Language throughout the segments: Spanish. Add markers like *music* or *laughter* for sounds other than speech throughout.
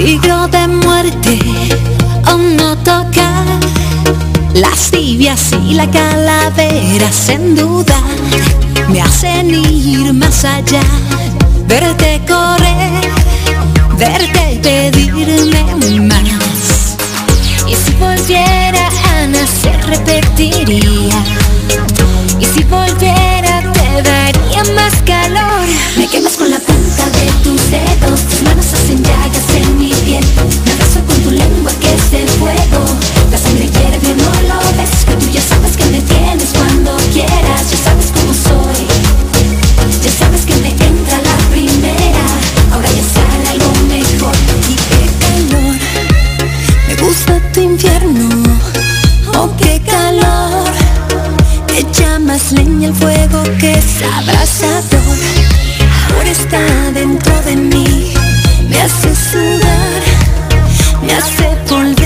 Peligro de muerte o no tocar las tibias y la calavera sin duda me hacen ir más allá, verte correr, verte pedirme más. Y si volviera a nacer repetiría, y si volviera te daría más calor. Me quemas con la punta de tus dedos, tus manos hacen llagas abrasador, ahora está dentro de mí, me hace sudar, me hace volver a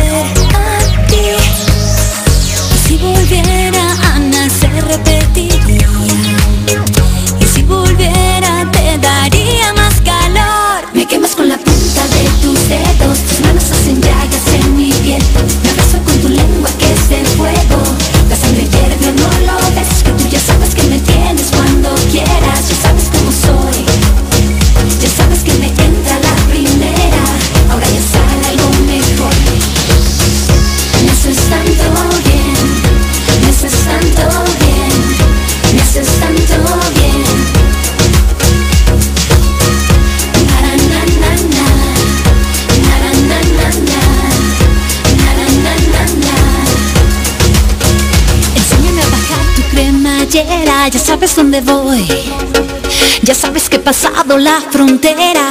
sabes dónde voy. Ya sabes que he pasado la frontera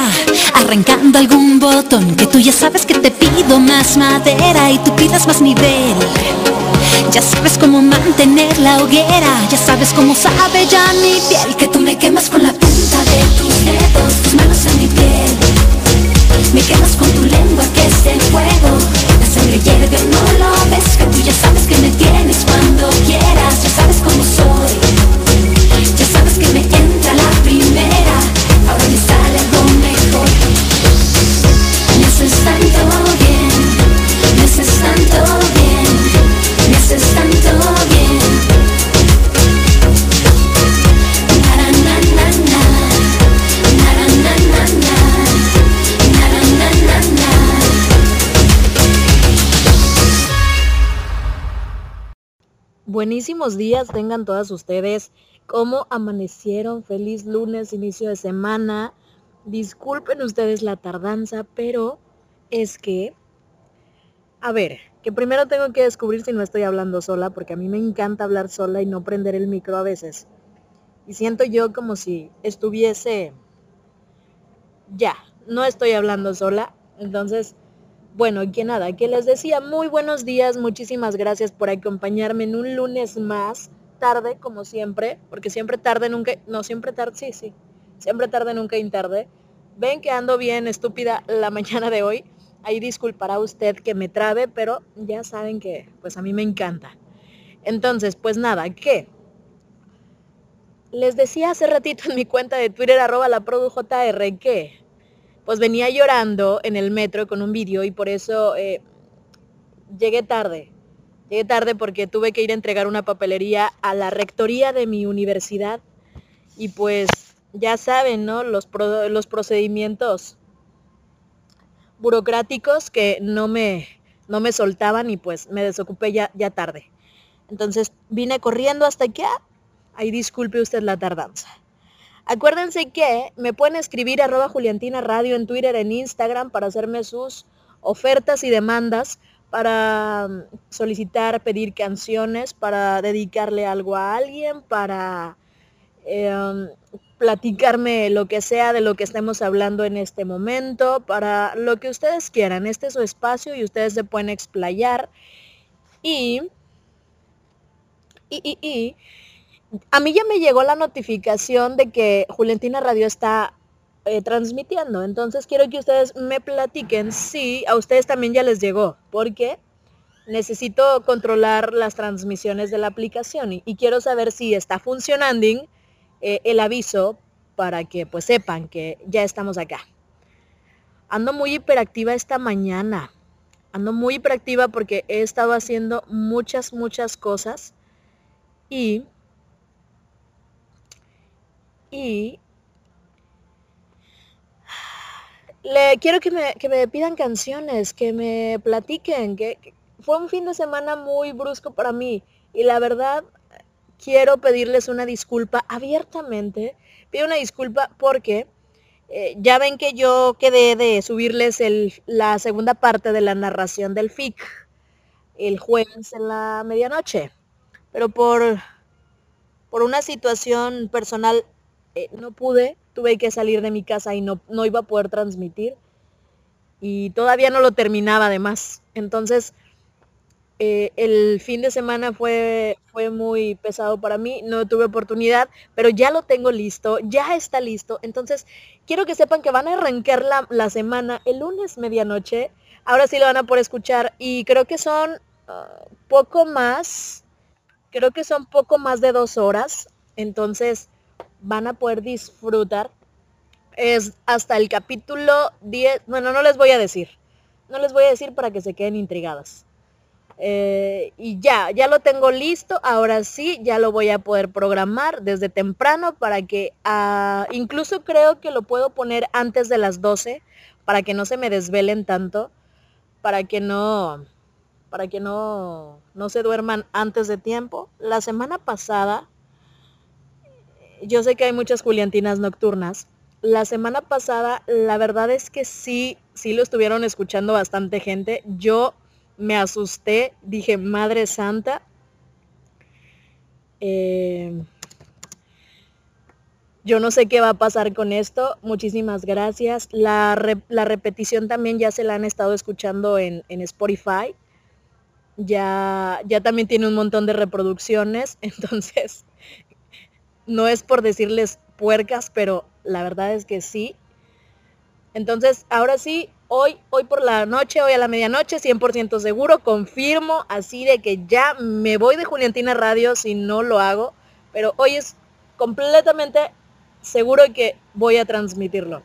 Arrancando algún botón Que tú ya sabes que te pido más madera Y tú pidas más nivel Ya sabes cómo mantener la hoguera Ya sabes cómo sabe ya mi piel Que tú me quemas con la punta de tus dedos Tus manos en mi piel Me quemas con tu lengua que es el fuego La sangre hierve, no lo ves Que tú ya sabes que me tienes cuando quieras Días tengan todas ustedes. ¿Cómo amanecieron? Feliz lunes, inicio de semana. Disculpen ustedes la tardanza, pero es que, a ver, que primero tengo que descubrir si no estoy hablando sola, porque a mí me encanta hablar sola y no prender el micro a veces. Y siento yo como si estuviese, ya, no estoy hablando sola. Entonces, bueno, que nada, que les decía muy buenos días, muchísimas gracias por acompañarme en un lunes más, tarde como siempre, porque siempre tarde nunca, no, siempre tarde, sí, sí, siempre tarde nunca y tarde. Ven que ando bien estúpida la *laughs* mañana de hoy, ahí disculpará usted que me trabe, pero ya saben que pues a mí me encanta. Entonces, pues nada, ¿qué? Les decía hace ratito en mi cuenta de Twitter arroba la que pues venía llorando en el metro con un vídeo y por eso eh, llegué tarde. Llegué tarde porque tuve que ir a entregar una papelería a la rectoría de mi universidad y pues ya saben, ¿no? Los, los procedimientos burocráticos que no me, no me soltaban y pues me desocupé ya, ya tarde. Entonces vine corriendo hasta aquí. Ahí disculpe usted la tardanza. Acuérdense que me pueden escribir arroba Juliantina Radio en Twitter, en Instagram para hacerme sus ofertas y demandas, para mm, solicitar, pedir canciones, para dedicarle algo a alguien, para eh, platicarme lo que sea de lo que estemos hablando en este momento, para lo que ustedes quieran. Este es su espacio y ustedes se pueden explayar. Y, y, y, y a mí ya me llegó la notificación de que Juliantina Radio está eh, transmitiendo. Entonces quiero que ustedes me platiquen si a ustedes también ya les llegó, porque necesito controlar las transmisiones de la aplicación y, y quiero saber si está funcionando eh, el aviso para que pues sepan que ya estamos acá. ando muy hiperactiva esta mañana. Ando muy hiperactiva porque he estado haciendo muchas, muchas cosas. Y... Y... Le quiero que me, que me pidan canciones, que me platiquen, que, fue un fin de semana muy brusco para mí. Y la verdad, quiero pedirles una disculpa abiertamente. Pido una disculpa porque eh, ya ven que yo quedé de subirles la segunda parte de la narración del FIC el jueves en la medianoche. Pero por, por una situación personal eh, no pude, tuve que salir de mi casa y no, no iba a poder transmitir. Y todavía no lo terminaba además. Entonces, eh, el fin de semana fue, fue muy pesado para mí, no tuve oportunidad, pero ya lo tengo listo, ya está listo. Entonces, quiero que sepan que van a arrancar la, semana el lunes medianoche. Ahora sí lo van a poder escuchar y creo que son ah, poco más, creo que son poco más de dos horas. Entonces, van a poder disfrutar. Es hasta el capítulo 10, bueno, no les voy a decir. No les voy a decir para que se queden intrigadas. Eh, y ya, ya lo tengo listo. Ahora sí, ya lo voy a poder programar desde temprano para que, ah, incluso creo que lo puedo poner antes de las 12 para que no se me desvelen tanto, para que no, para que no, no se duerman antes de tiempo. La semana pasada, yo sé que hay muchas Juliantinas nocturnas. La semana pasada, la verdad es que sí, sí lo estuvieron escuchando bastante gente. Yo me asusté, dije, Madre Santa. Eh, yo no sé qué va a pasar con esto. Muchísimas gracias. La, repetición también ya se la han estado escuchando en, en, Spotify. Ya, ya también tiene un montón de reproducciones. *laughs* Entonces, no es por decirles puercas, pero la verdad es que sí. Entonces, ahora sí, hoy, hoy por la noche, hoy a la medianoche, 100% seguro, confirmo así de que ya me voy de Juliantina Radio si no lo hago, pero hoy es completamente seguro que voy a transmitirlo.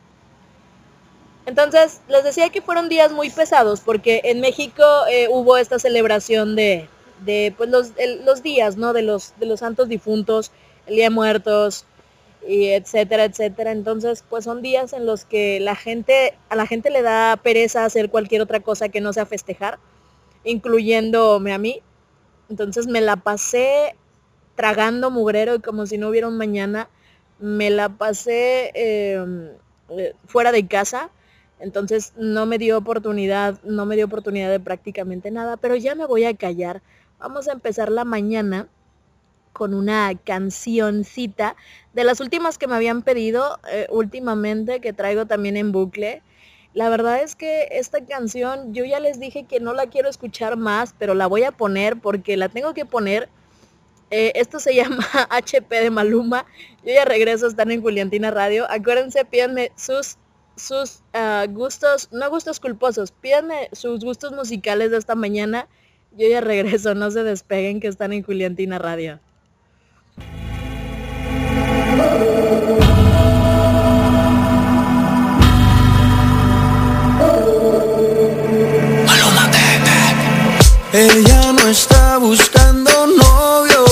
Entonces, les decía que fueron días muy pesados porque en México eh, hubo esta celebración de, pues, los, los, días, ¿no? De los, de los santos difuntos, Día Muertos, y etcétera, etcétera. Entonces, pues son días en los que la gente, a la gente le da pereza hacer cualquier otra cosa que no sea festejar, incluyéndome a mí. Entonces me la pasé tragando mugrero y como si no hubiera un mañana, me la pasé em, eh, fuera de casa. Entonces no me dio oportunidad, no me dio oportunidad de prácticamente nada, pero ya me voy a callar. Vamos a empezar la mañana con una cancioncita de las últimas que me habían pedido eh, últimamente, que traigo también en bucle. La verdad es que esta canción yo ya les dije que no la quiero escuchar más, pero la voy a poner porque la tengo que poner. Eh, esto se *laughs* llama HP de Maluma. Yo ya regreso a estar en Juliantina Radio. Acuérdense, pídanme sus, sus ah, gustos, no gustos culposos, pídanme sus gustos musicales de esta mañana. Yo ya *laughs* regreso, no se despeguen que están en Juliantina Radio. Ella no está buscando novio,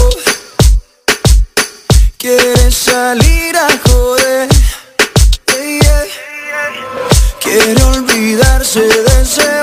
quiere salir a joder. Quiere olvidarse de ese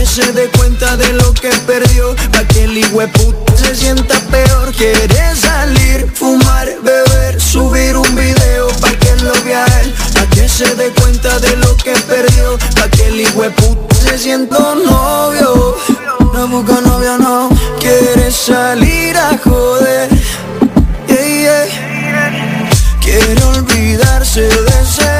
que se dé cuenta de lo que perdió Pa' que el puta se sienta peor. Quiere salir, fumar, beber, subir un video Pa' que lo vea él Pa' que se dé cuenta de lo que perdió Pa' que el puta se sienta novio. No busca novia, no Quiere salir a joder. Yeah, yeah. Quiere olvidarse de ser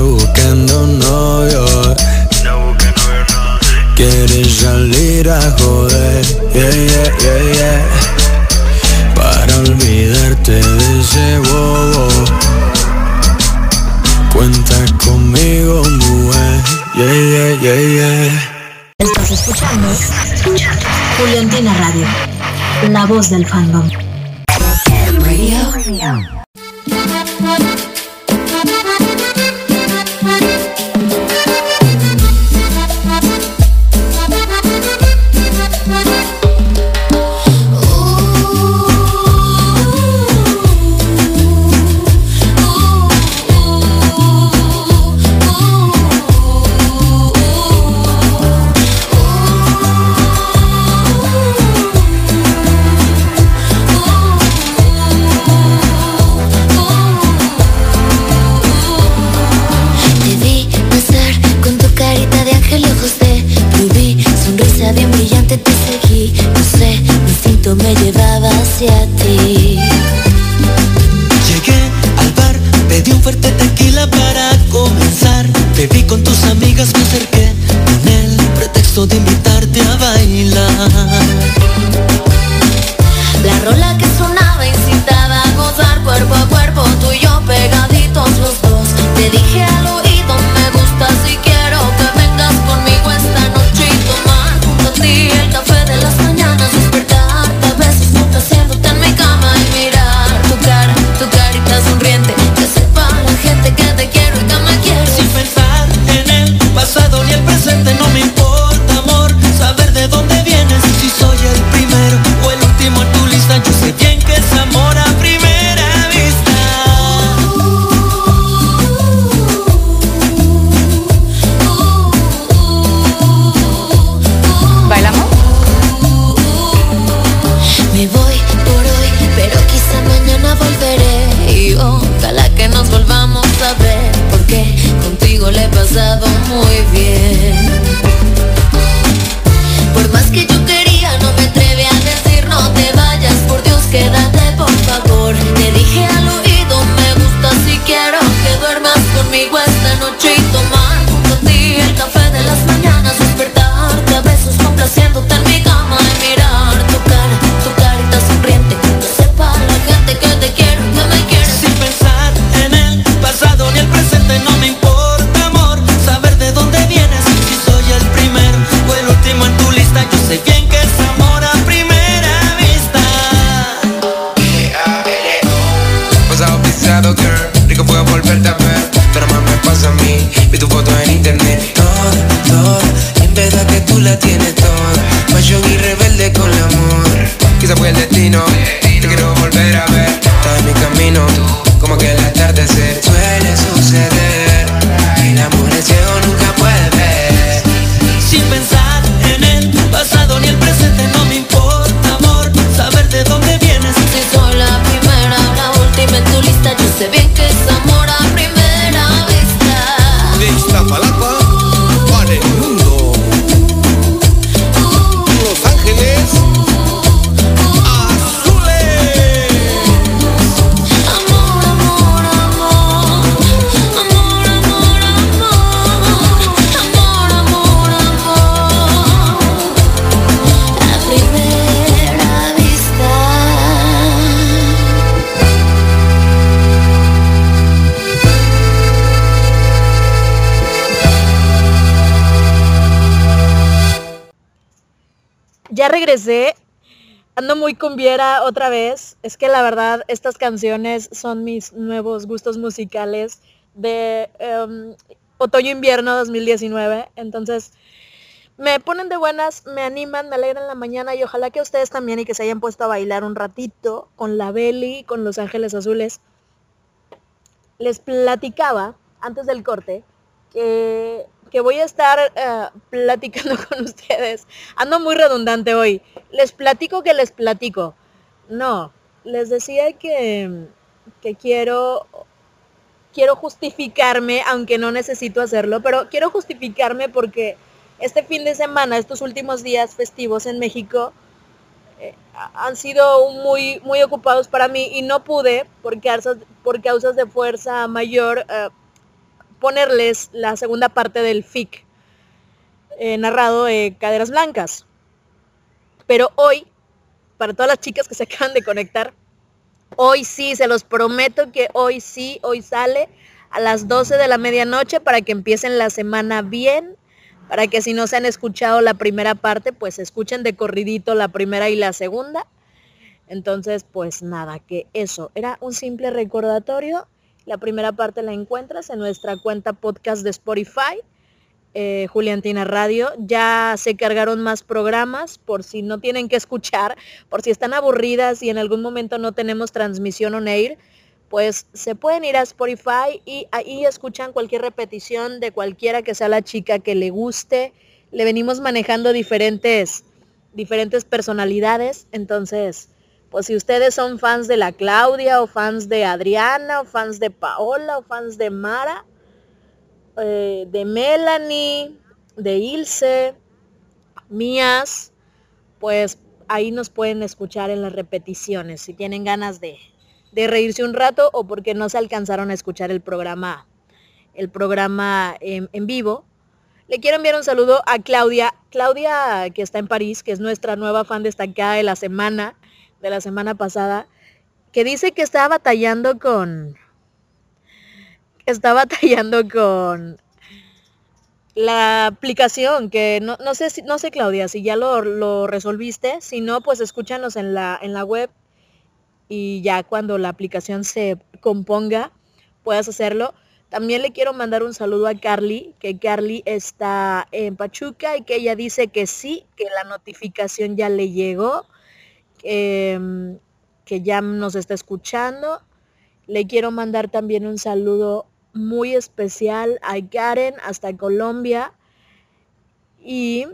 buscando novio. No busca novio, no. Quiere salir a joder. Yeah, yeah, yeah, yeah. Para olvidarte de ese bobo. Cuenta conmigo, mujer. Yeah, yeah, yeah, yeah. Estás escuchando Juliantina Radio, la voz del fandom. Radio. Ya regresé. Ando muy cumbiera otra vez. Es que la verdad, estas canciones son mis nuevos gustos musicales de em, otoño-invierno 2019. Entonces, me ponen de buenas, me animan, me alegran la mañana y ojalá que ustedes también y que se hayan puesto a bailar un ratito con la Belly, con Los Ángeles Azules. Les platicaba antes del corte que, que voy a estar eh, platicando *laughs* con ustedes. Ando muy redundante hoy. Les platico que les platico. No, les decía que, que quiero quiero justificarme, aunque no necesito hacerlo, pero quiero justificarme porque este fin de semana, estos últimos días festivos en México, eh, han sido muy, muy ocupados para mí y no pude, por causas, por causas de fuerza mayor, eh, ponerles la segunda parte del FIC eh, narrado de Caderas Blancas. Pero hoy, para todas las chicas que se *laughs* acaban de conectar, hoy sí, se los prometo que hoy sí, hoy sale a las 12 de la medianoche para que empiecen la semana bien, para que si no se han escuchado la primera parte, pues escuchen de corridito la primera y la segunda. Entonces, pues nada, que eso era un simple recordatorio. La primera parte la encuentras en nuestra cuenta podcast de Spotify, eh, Juliantina Radio. Ya se cargaron más programas por si no tienen que escuchar, por si están aburridas y en algún momento no tenemos transmisión on air pues se pueden ir a Spotify y ahí escuchan cualquier repetición de cualquiera que sea la chica que le guste. Le venimos manejando diferentes, diferentes personalidades. Entonces, pues si ustedes son fans de la Claudia o fans de Adriana o fans de Paola o fans de Mara, eh, de Melanie, de Ilse, mías, pues ahí nos pueden escuchar en las repeticiones si tienen ganas de, de reírse un rato o porque no se alcanzaron a escuchar el programa, el programa en, en vivo. Le quiero enviar un saludo a Claudia, Claudia que está en París, que es nuestra nueva fan destacada de la semana, de la semana pasada, que dice que está batallando con, está batallando con la aplicación, que no, no sé si, no sé Claudia, si ya lo, lo resolviste, si no, pues escúchanos en la, en la web y ya cuando la aplicación se componga puedas hacerlo. También le quiero mandar un saludo a Carly, que Carly está en Pachuca y que ella dice que sí, que la notificación ya le llegó, em, que ya nos está escuchando. Le quiero mandar también un saludo muy especial a Karen hasta Colombia. Y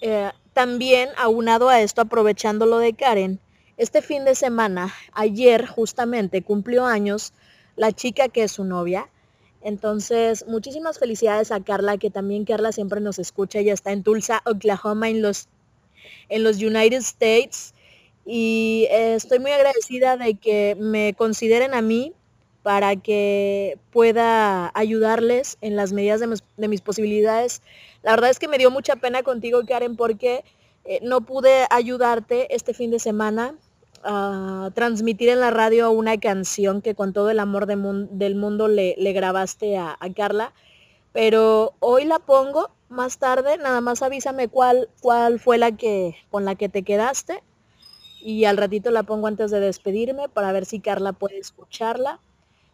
eh, también aunado a esto, aprovechando lo de Karen, este fin de semana, ayer justamente cumplió años la chica que es su novia. Entonces, muchísimas felicidades a Carla, que también Carla siempre nos escucha. Ella está en Tulsa, Oklahoma, en los, en los United States. Y eh, estoy muy agradecida de que me consideren a mí para que pueda ayudarles en las medidas de mis, de mis posibilidades. La verdad es que me dio mucha pena contigo, Karen, porque eh, no pude ayudarte este fin de semana a transmitir en la radio una canción que con todo el amor del mundo le, grabaste a, Carla. Pero hoy la pongo más tarde, nada más avísame cuál, cuál fue la que con la que te quedaste. Y al ratito la pongo antes de despedirme para ver si Carla puede escucharla.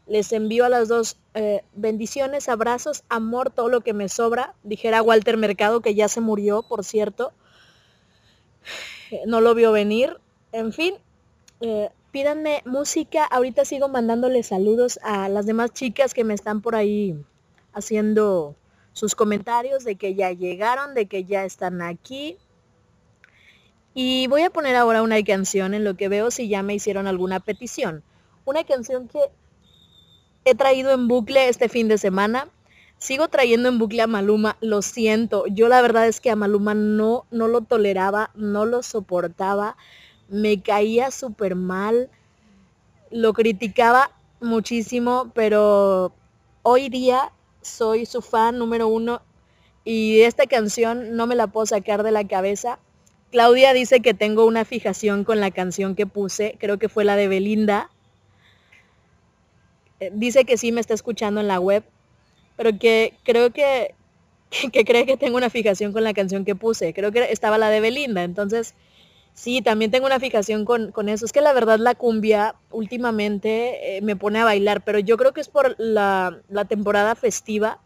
Les envío a las dos eh, bendiciones, abrazos, amor, todo lo que me sobra. Dijera Walter Mercado, que ya se murió, por cierto. No lo vio venir. En fin, eh, pídanme música. Ahorita sigo mandándole saludos a las demás chicas que me están por ahí haciendo sus comentarios de que ya llegaron, de que ya están aquí. Y voy a poner ahora una canción en lo que veo si ya me hicieron alguna petición. Una canción que he traído en bucle este fin de semana. Sigo trayendo en bucle a Maluma, lo siento. Yo la verdad es que a Maluma no, no lo toleraba, no lo soportaba me caía súper mal, lo criticaba muchísimo, pero hoy día soy su fan número uno y esta canción no me la puedo sacar de la cabeza. Claudia dice que tengo una fijación con la canción que puse, creo que fue la de Belinda. Eh, dice que sí me está escuchando en la web, pero que creo que, *laughs* que cree que tengo una fijación con la canción que puse. Creo que estaba la de Belinda, entonces sí, también tengo una fijación con, con eso. Es que la verdad la cumbia últimamente eh, me pone a bailar, pero yo creo que es por la, la temporada festiva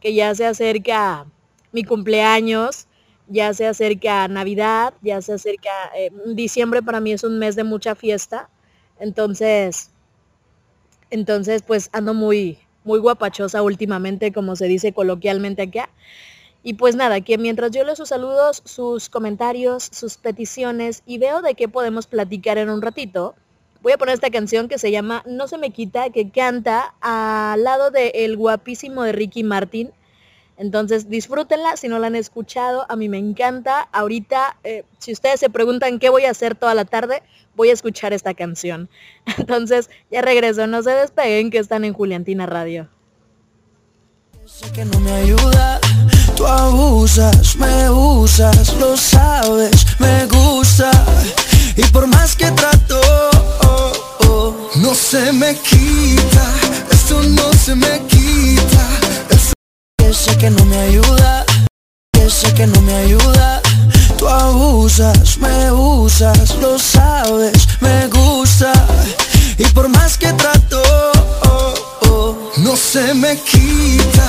que ya se acerca mi cumpleaños, ya se acerca Navidad, ya se acerca, eh, diciembre para mí es un mes de mucha fiesta, entonces, entonces pues ando muy, muy guapachosa últimamente, como se dice coloquialmente acá. Y pues nada, que mientras yo leo sus saludos, sus comentarios, sus peticiones y veo de qué podemos platicar en un ratito, voy a poner esta canción que se llama No se me quita, que canta al lado del el guapísimo de Ricky Martin. Entonces disfrútenla, si no la han escuchado, a mí me encanta. Ahorita, eh, si ustedes se preguntan qué voy a hacer toda la tarde, voy a escuchar esta canción. *laughs* Entonces, ya regreso, no se despeguen que están en Juliantina Radio. Tú abusas, me usas, lo sabes, me gusta. Y por más que trato, oh, oh, no se me quita, esto no se me quita. Es que no me ayuda, que sé que no me ayuda. Tú abusas, me usas, lo sabes, me gusta. Y por más que trato, oh, no se me quita,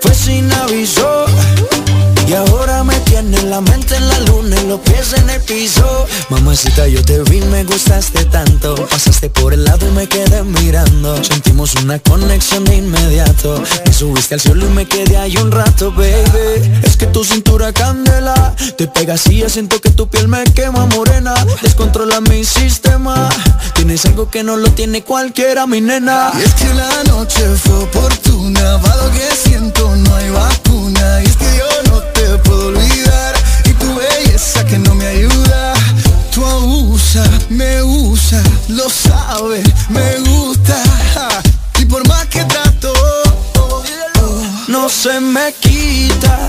fue sin aviso. Y ahora me tiene la mente en la luna y los pies en el piso. Mamacita yo te vi, me gustaste tanto. Pasaste por el lado y me quedé mirando. Sentimos una conexión de inmediato. Me subiste al cielo y me quedé ahí un rato, baby. Es que tu cintura candela Te pegas y ya siento que tu piel me quema morena. Descontrola mi sistema. Tienes algo que no lo tiene cualquiera, mi nena. Y es que la noche fue oportuna Va lo que siento, no hay vacuna. Y es que yo no te puedo olvidar. Y tu belleza que no me ayuda. Tú abusas, me usa, lo sabes, me gusta. Y por más que trato no se me quita,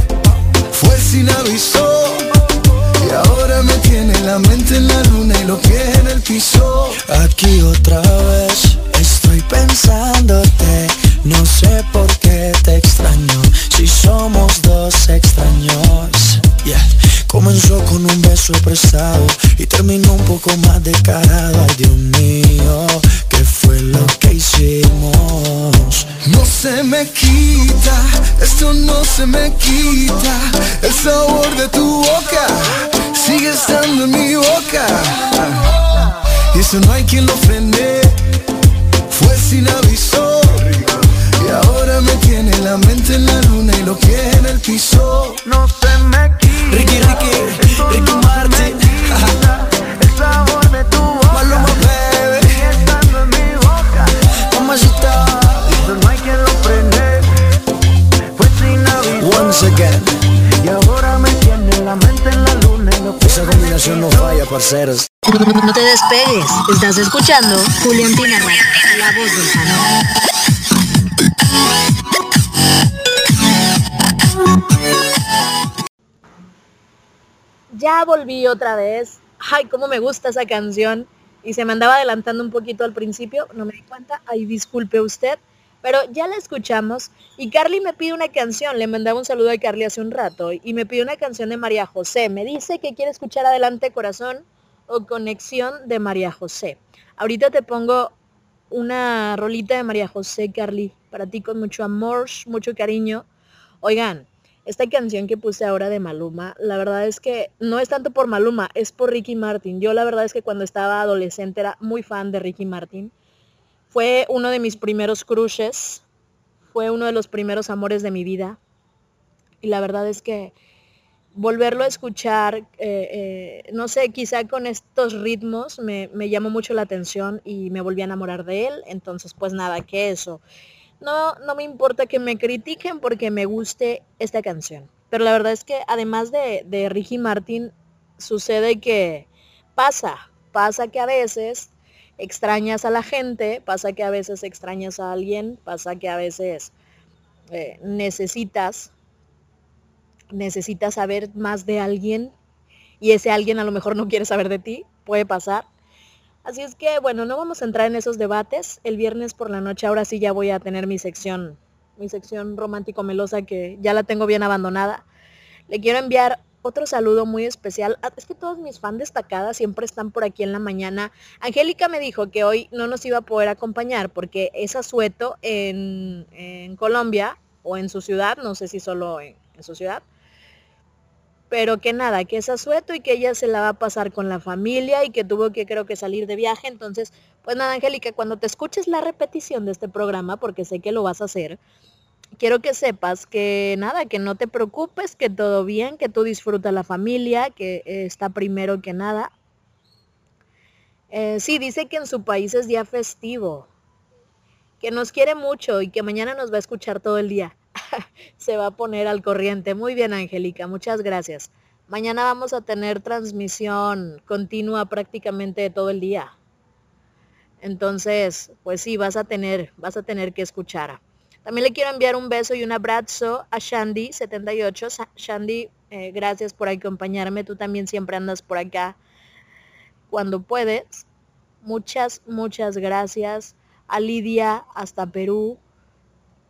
fue sin aviso. Y ahora me tiene la mente en la luna y los pies en el piso. Aquí otra vez estoy pensándote. No sé por qué te extraño. Si somos dos extraños Comenzó con un beso prestado Y terminó un poco más descarado. Ay Dios mío, ¿qué fue lo que hicimos? No se me quita, esto no se me quita. El sabor de tu boca sigue estando en mi boca. Y eso no hay quien lo frene. Fue sin aviso Y ahora me tiene la mente en la luna y los pies en el piso. No se me quita Ricky, Ricky, Ricky Martin. *laughs* El sabor de tu boca Maluma, baby Sigue estando en mi boca. Mamacita no hay quien lo frene Fue sin aviso Once again. Y ahora me tiene la mente en la luna y los pies Esa combinación no falla, parceros. No te despegues, estás escuchando Juliantina Radio, la voz del canal. Ya volví otra vez. Ay, cómo me gusta esa canción. Y se me andaba adelantando un poquito al principio, no me di cuenta. Ay, disculpe usted. Pero ya la escuchamos y Carly me pide una canción. Le mandaba un saludo a Carly hace un rato y me pide una canción de María José. Me dice que quiere escuchar Adelante Corazón o Conexión de María José. Ahorita te pongo una rolita de María José, Carly, para ti con mucho amor, mucho cariño. Oigan, esta canción que puse ahora de Maluma, la verdad es que no es tanto por Maluma, es por Ricky Martin. Yo la verdad es que cuando estaba adolescente era muy fan de Ricky Martin. Fue uno de mis primeros crushes, fue uno de los primeros amores de mi vida. Y la verdad es que volverlo a escuchar, eh, eh, no sé, quizá con estos ritmos me, me, llamó mucho la atención y me volví a enamorar de él. Entonces, pues nada, que eso. No, no me importa que me critiquen porque me guste esta canción. Pero la verdad es que además de, de Ricky Martin, sucede que pasa, pasa que a veces extrañas a la gente, pasa que a veces extrañas a alguien, pasa que a veces eh, necesitas necesitas saber más de alguien y ese alguien a lo mejor no quiere saber de ti, puede pasar. Así es que, bueno, no vamos a entrar en esos debates. El viernes por la noche ahora sí ya voy a tener mi sección, mi sección romántico melosa que ya la tengo bien abandonada. Le quiero enviar otro saludo muy especial. Ah, es que todos mis fans destacadas siempre están por aquí en la mañana. Angélica me dijo que hoy no nos iba a poder acompañar porque es asueto en, en Colombia o en su ciudad, no sé si solo en su ciudad pero que nada, que es asueto y que ella se la va a pasar con la familia y que tuvo que creo que salir de viaje. Entonces, pues nada, Angélica, cuando te escuches la repetición de este programa, porque sé que lo vas a hacer, quiero que sepas que nada, que no te preocupes, que todo bien, que tú disfrutas la familia, que está primero que nada. Eh, sí, dice que en su país es día festivo, que nos quiere mucho y que mañana nos va a escuchar todo el día. *laughs* se va a poner al corriente. Muy bien, Angélica, muchas gracias. Mañana vamos a tener transmisión continua prácticamente todo el día. Entonces, pues sí, vas a tener, vas a tener que escuchar. También le quiero enviar un beso y un abrazo a Shandy78. Shandy, eh, gracias por acompañarme. Tú también siempre andas por acá cuando puedes. Muchas, muchas gracias. A Lidia hasta Perú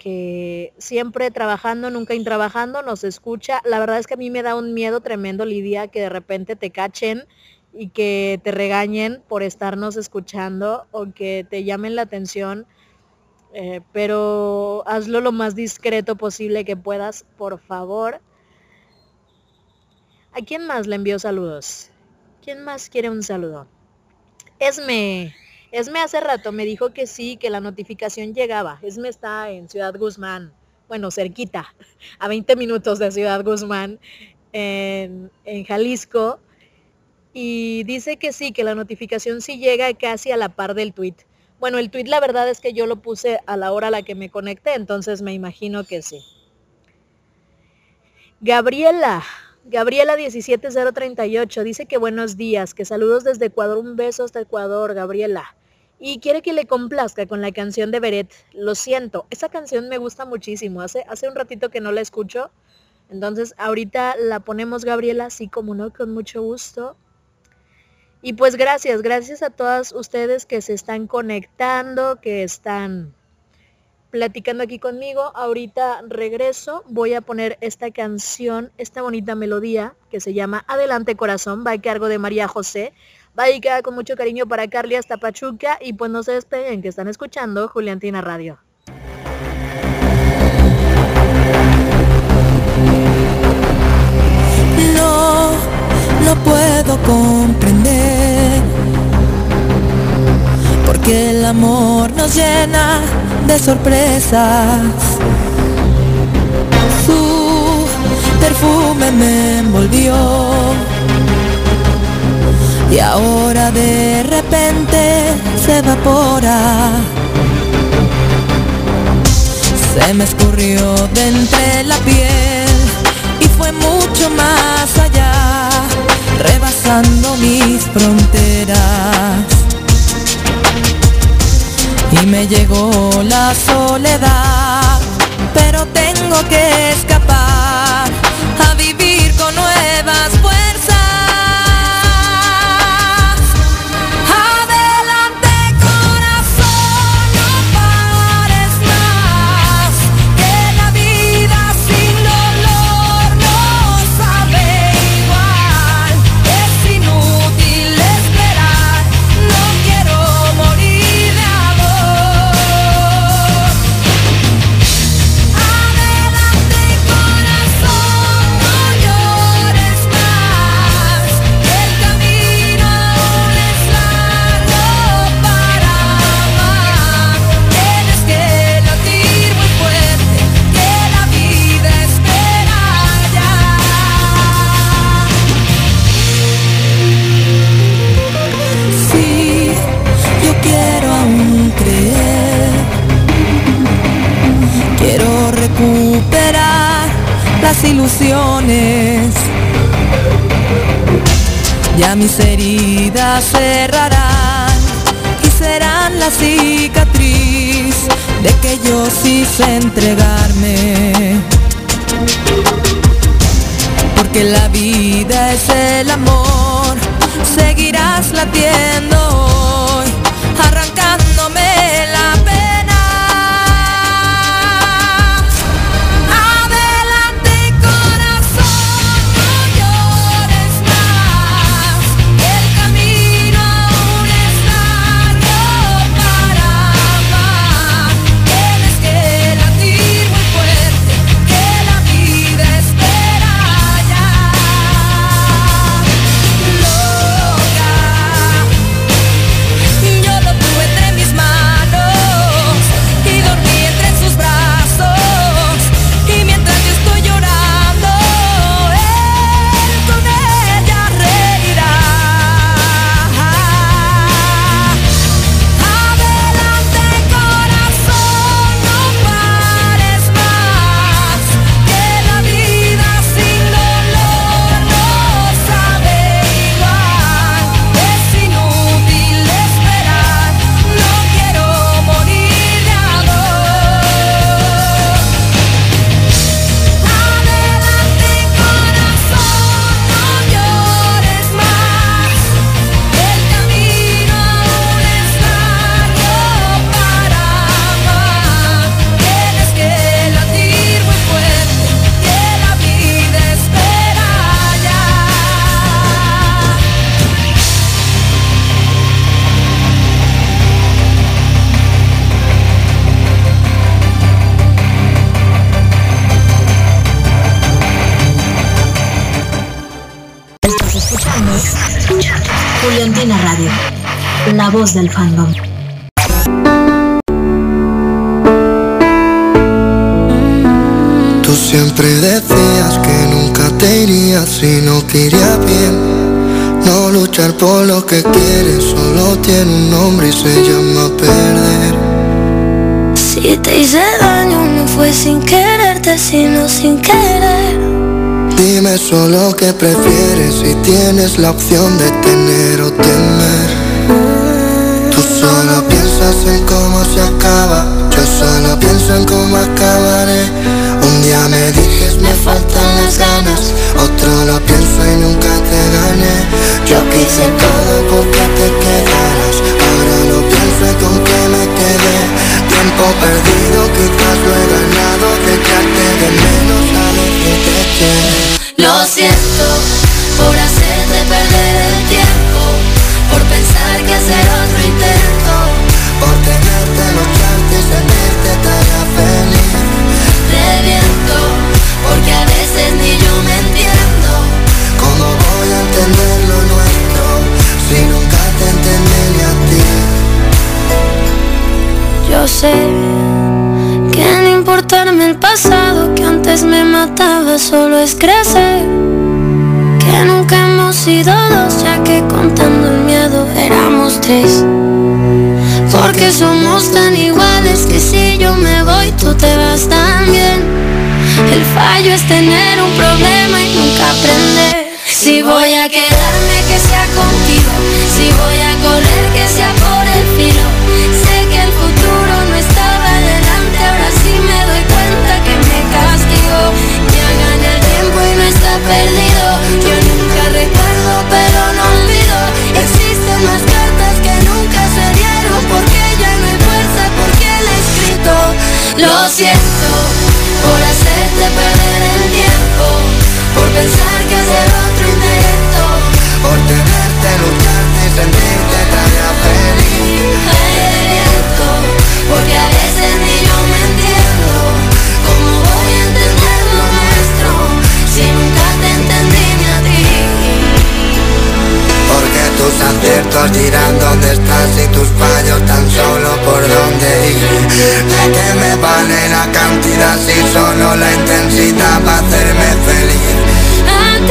que siempre trabajando, nunca intrabajando, nos escucha. La verdad es que a mí me da un miedo tremendo, Lidia, que de repente te cachen y que te regañen por estarnos escuchando o que te llamen la atención. Eh, pero hazlo lo más discreto posible que puedas, por favor. ¿A quién más le envío saludos? ¿Quién más quiere un saludo? Esme. Esme hace rato me dijo que sí, que la notificación llegaba. Esme está en Ciudad Guzmán, bueno, cerquita, a 20 minutos de Ciudad Guzmán, en, en Jalisco. Y dice que sí, que la notificación sí llega casi a la par del tweet. Bueno, el tweet la verdad es que yo lo puse a la hora a la que me conecté, entonces me imagino que sí. Gabriela, Gabriela 17038 dice que buenos días, que saludos desde Ecuador, un beso hasta Ecuador, Gabriela y quiere que le complazca con la canción de Beret. Lo siento, esa canción me gusta muchísimo. Hace, hace un ratito que no la escucho. Entonces ahorita la ponemos Gabriela, así como no, con mucho gusto. Y pues gracias, gracias a todas ustedes que se están conectando, que están platicando aquí conmigo. Ahorita regreso, voy a poner esta canción, esta bonita melodía que se llama Adelante Corazón, va a cargo de María José. Va queda con mucho cariño para Carly hasta Pachuca y pues no se despeguen que están escuchando Juliantina Radio. No, no puedo comprender porque el amor nos llena de sorpresas. Su perfume me envolvió y ahora de repente se evapora. Se me escurrió de entre la piel y fue mucho más allá, rebasando mis fronteras. Y me llegó la soledad, pero tengo que escapar tienes la opción de tener que no importarme el pasado que antes me mataba solo es crecer. Que nunca hemos sido dos, ya que contando el miedo éramos tres. Porque somos tan iguales que si yo me voy tú te vas también. El fallo es tener un problema y nunca aprender. Pensar que hacer otro intento. Por tenerte, lucharte y sentirte tan feliz porque a veces ni yo me entiendo. ¿Cómo voy a entender lo nuestro si nunca te entendí ni a ti? Porque tus aciertos dirán dónde estás y tus fallos tan solo por dónde ir ¿De qué me vale la cantidad si solo la intensidad va a hacerme feliz?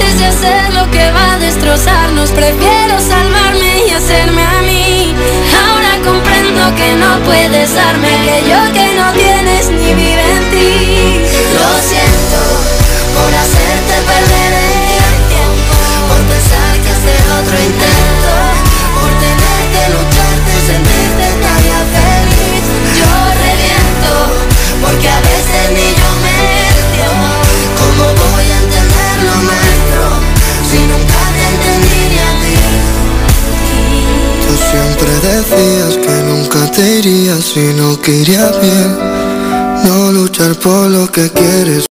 Antes de hacer lo que va a destrozarnos, prefiero salvarme y hacerme a mí. Ahora comprendo que no puedes darme aquello que no tienes ni vive en ti. Lo siento por hacerte perder el tiempo, por pensar que hacer otro intento, por tener que lucharte sentirte tan feliz. Yo reviento porque a veces ni te irías si no quería bien? No luchar por lo que quieres.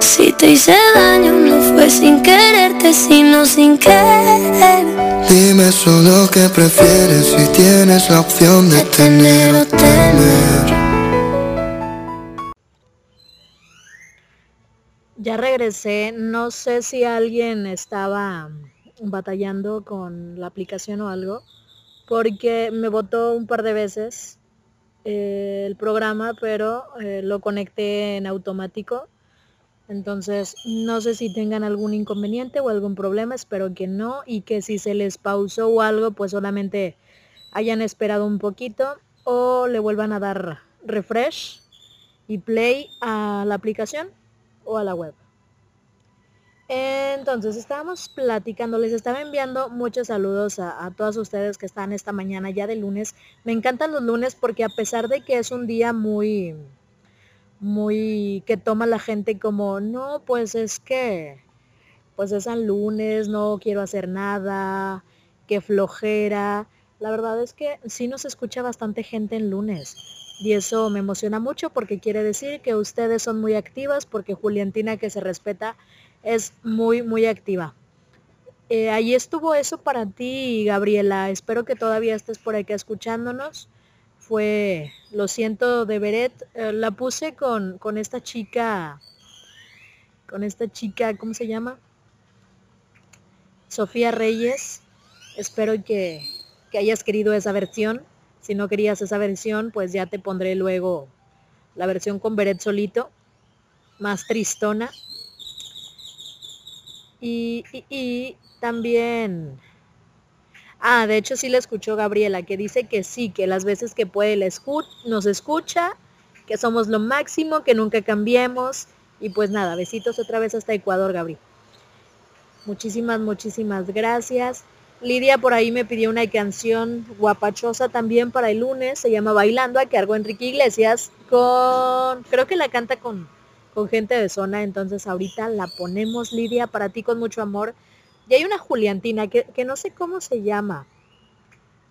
Si te hice daño no fue sin quererte, sino sin querer. Dime solo que prefieres si tienes la opción de, De tener o tener. Ya regresé, no sé si alguien estaba batallando con la aplicación o algo, porque me botó un par de veces eh, el programa, pero eh, lo conecté en automático. Entonces, no sé si tengan algún inconveniente o algún problema, espero que no, y que si se les pausó o algo, pues solamente hayan esperado un poquito o le vuelvan a dar refresh y play a la aplicación o a la web. Entonces estábamos platicando, les estaba enviando muchos saludos a, a todas ustedes que están esta mañana ya de lunes. Me encantan los lunes porque a pesar de que es un día muy, muy que toma la gente como, no, pues es que, pues es el lunes, no quiero hacer nada, qué flojera. La verdad es que sí nos escucha bastante gente en lunes. Y eso me emociona mucho porque quiere decir que ustedes son muy activas, porque Juliantina que se respeta es muy, muy activa. Eh, ahí estuvo eso para ti, Gabriela. Espero que todavía estés por aquí escuchándonos. Fue, lo siento, de Beret. Eh, la puse con, con esta chica, con esta chica, ¿cómo se llama? Sofía Reyes. Espero que, que hayas querido esa versión. Si no querías esa versión, pues ya te pondré luego la versión con Beret solito, más tristona. Y, y- también, ah, de hecho sí la escuchó Gabriela, que dice que sí, que las veces que puede la escu- nos escucha, que somos lo máximo, que nunca cambiemos. Y pues nada, besitos otra vez hasta Ecuador, Gabriel. Muchísimas, muchísimas gracias. Lidia por ahí me pidió una canción guapachosa también para el lunes, se llama Bailando, a cargo de Enrique Iglesias, con, creo que la canta con, con gente de zona, entonces ahorita la ponemos, Lidia, para ti con mucho amor. Y hay una Juliantina que, que no sé cómo se llama,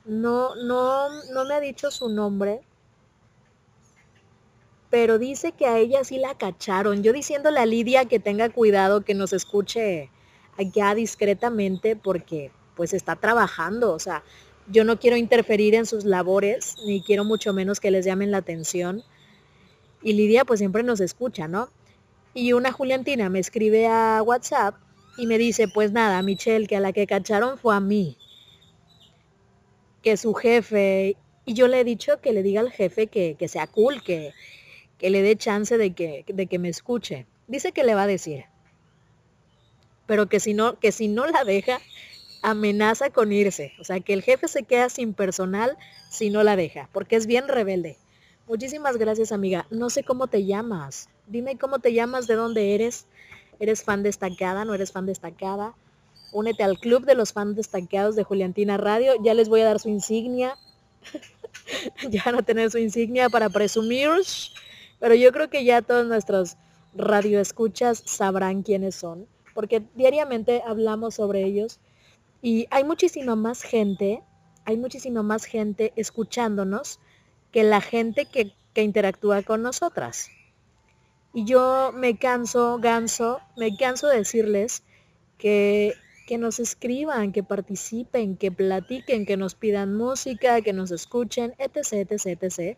no, no, no me ha dicho su nombre, pero dice que a ella sí la cacharon. Yo diciéndole a Lidia que tenga cuidado, que nos escuche allá discretamente porque pues está trabajando, o sea, yo no quiero interferir en sus labores, ni quiero mucho menos que les llamen la atención. Y Lidia pues siempre nos escucha, ¿no? Y una Juliantina me escribe a WhatsApp y me dice, pues nada, Michelle, que a la que cacharon fue a mí, que su jefe, y yo le he dicho que le diga al jefe que, que sea cool, que, que le dé chance de que, de que me escuche. Dice que le va a decir, pero que si no, que si no la deja, amenaza con irse. O sea, que el jefe se queda sin personal si no la deja, porque es bien rebelde. Muchísimas gracias, amiga. No sé cómo te llamas. Dime cómo te llamas, de dónde eres. ¿Eres fan destacada? ¿No eres fan destacada? Únete al club de los fans destacados de Juliantina Radio. Ya les voy a dar su insignia. *laughs* ya van a tener su insignia para presumir. Pero yo creo que ya todos nuestros radioescuchas sabrán quiénes son. Porque diariamente hablamos sobre ellos. Y hay muchísima más gente, hay muchísima más gente escuchándonos que la gente que, que interactúa con nosotras. Y yo me canso, ganso, me canso de decirles que, que nos escriban, que participen, que platiquen, que nos pidan música, que nos escuchen, etc, etc, etc.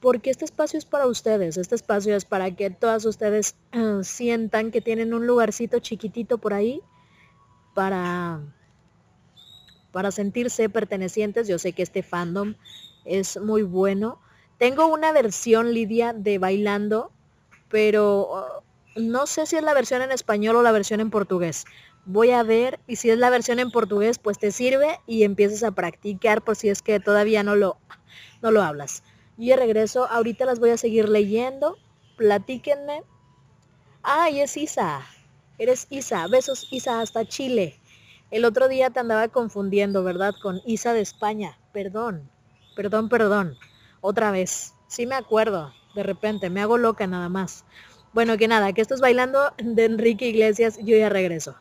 Porque este espacio es para ustedes, este espacio es para que todas ustedes eh, sientan que tienen un lugarcito chiquitito por ahí para, para sentirse pertenecientes. Yo sé que este fandom es muy bueno. Tengo una versión, Lidia, de bailando, pero uh, no sé si es la versión en español o la versión en portugués. Voy a ver y si es la versión en portugués, pues te sirve y empiezas a practicar por si es que todavía no lo, no lo hablas. Y de regreso, ahorita las voy a seguir leyendo. Platíquenme. Ay, es Isa. Eres Isa. Besos, Isa, hasta Chile. El otro día te andaba confundiendo, ¿verdad? Con Isa de España. Perdón. Perdón, perdón. Otra vez. Sí me acuerdo. De repente. Me hago loca nada más. Bueno, que nada, que esto es bailando de Enrique Iglesias. Yo ya regreso.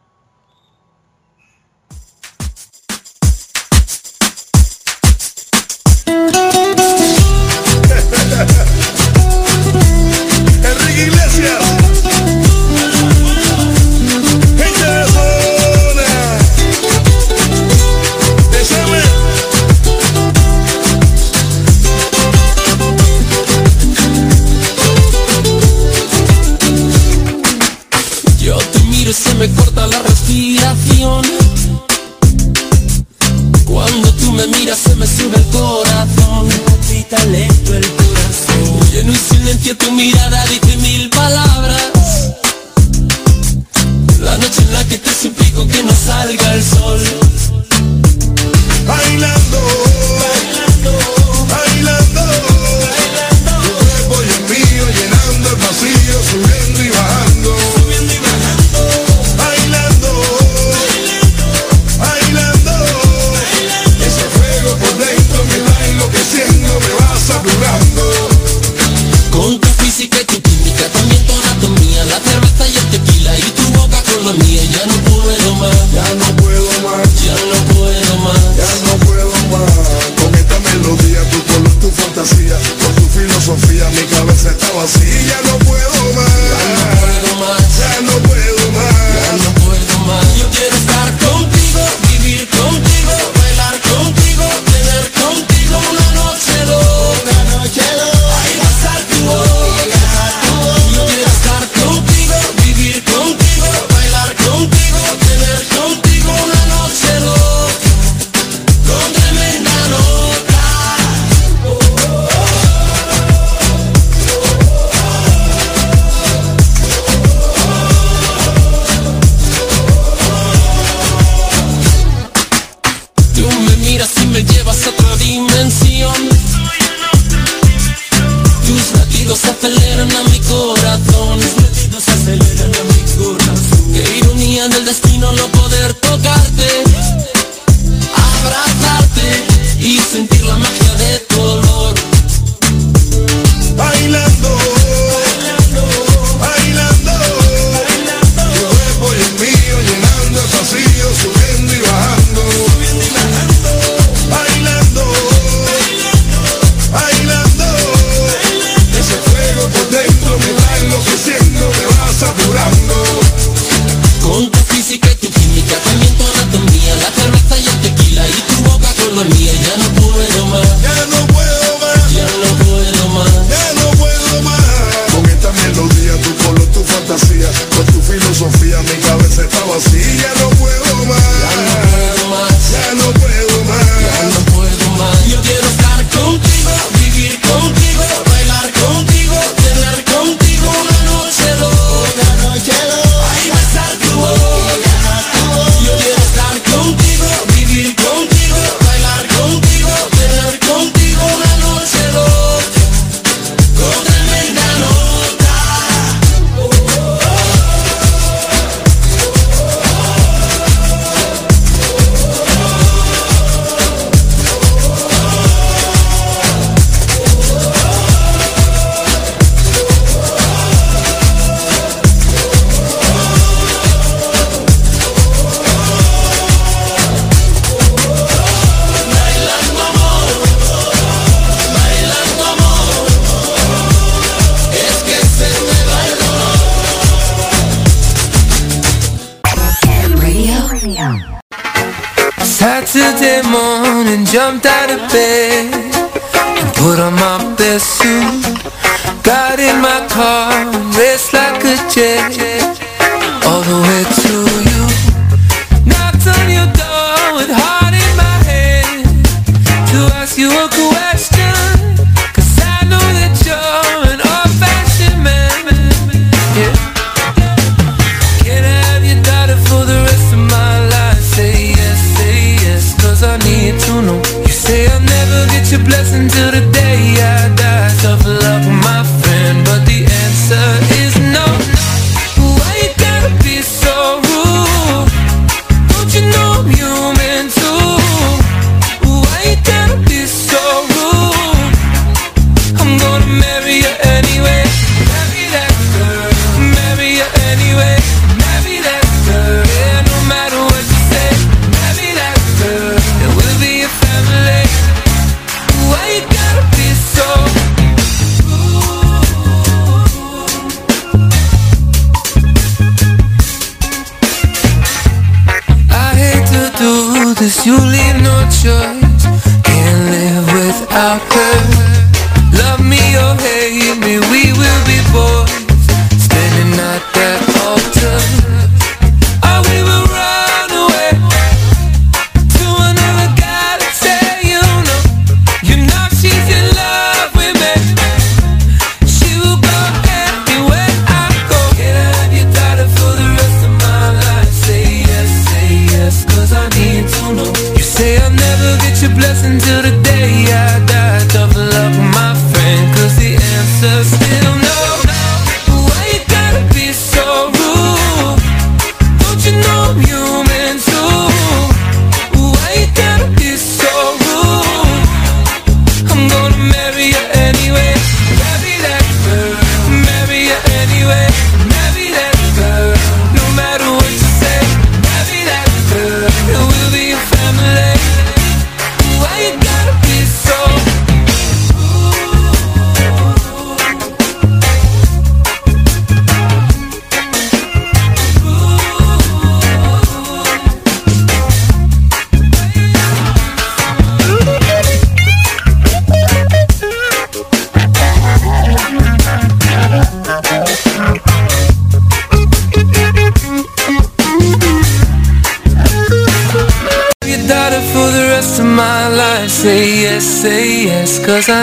sentir se me corta la respiración. Cuando tú me miras se me sube el corazón. Palpita lento el corazón. Lleno y silencio tu mirada dice mil palabras. La noche en la que te suplico que no salga el sol. Bailando. Sofía, mi cabeza está vacía, no puedo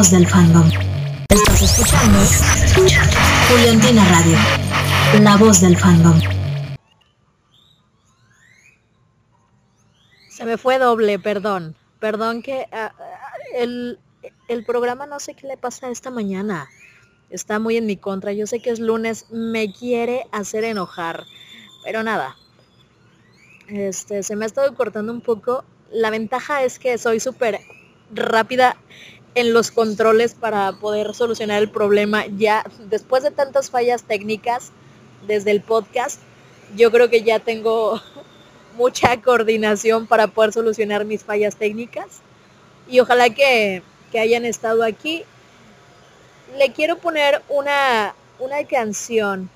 Voz del fandom. Estás escuchando Juliantina Radio, la voz del fandom. Se me fue doble, perdón. Perdón que ah, ah, el, el programa no sé qué le pasa esta mañana. Está muy en mi contra. Yo sé que es lunes, me quiere hacer enojar. Pero nada. Este, se me ha estado cortando un poco. La ventaja es que soy súper rápida en los controles para poder solucionar el problema. Ya después de tantas fallas técnicas desde el podcast, yo creo que ya tengo *laughs* mucha coordinación para poder solucionar mis fallas técnicas. Y ojalá que, que hayan estado aquí. Le quiero poner una, una canción,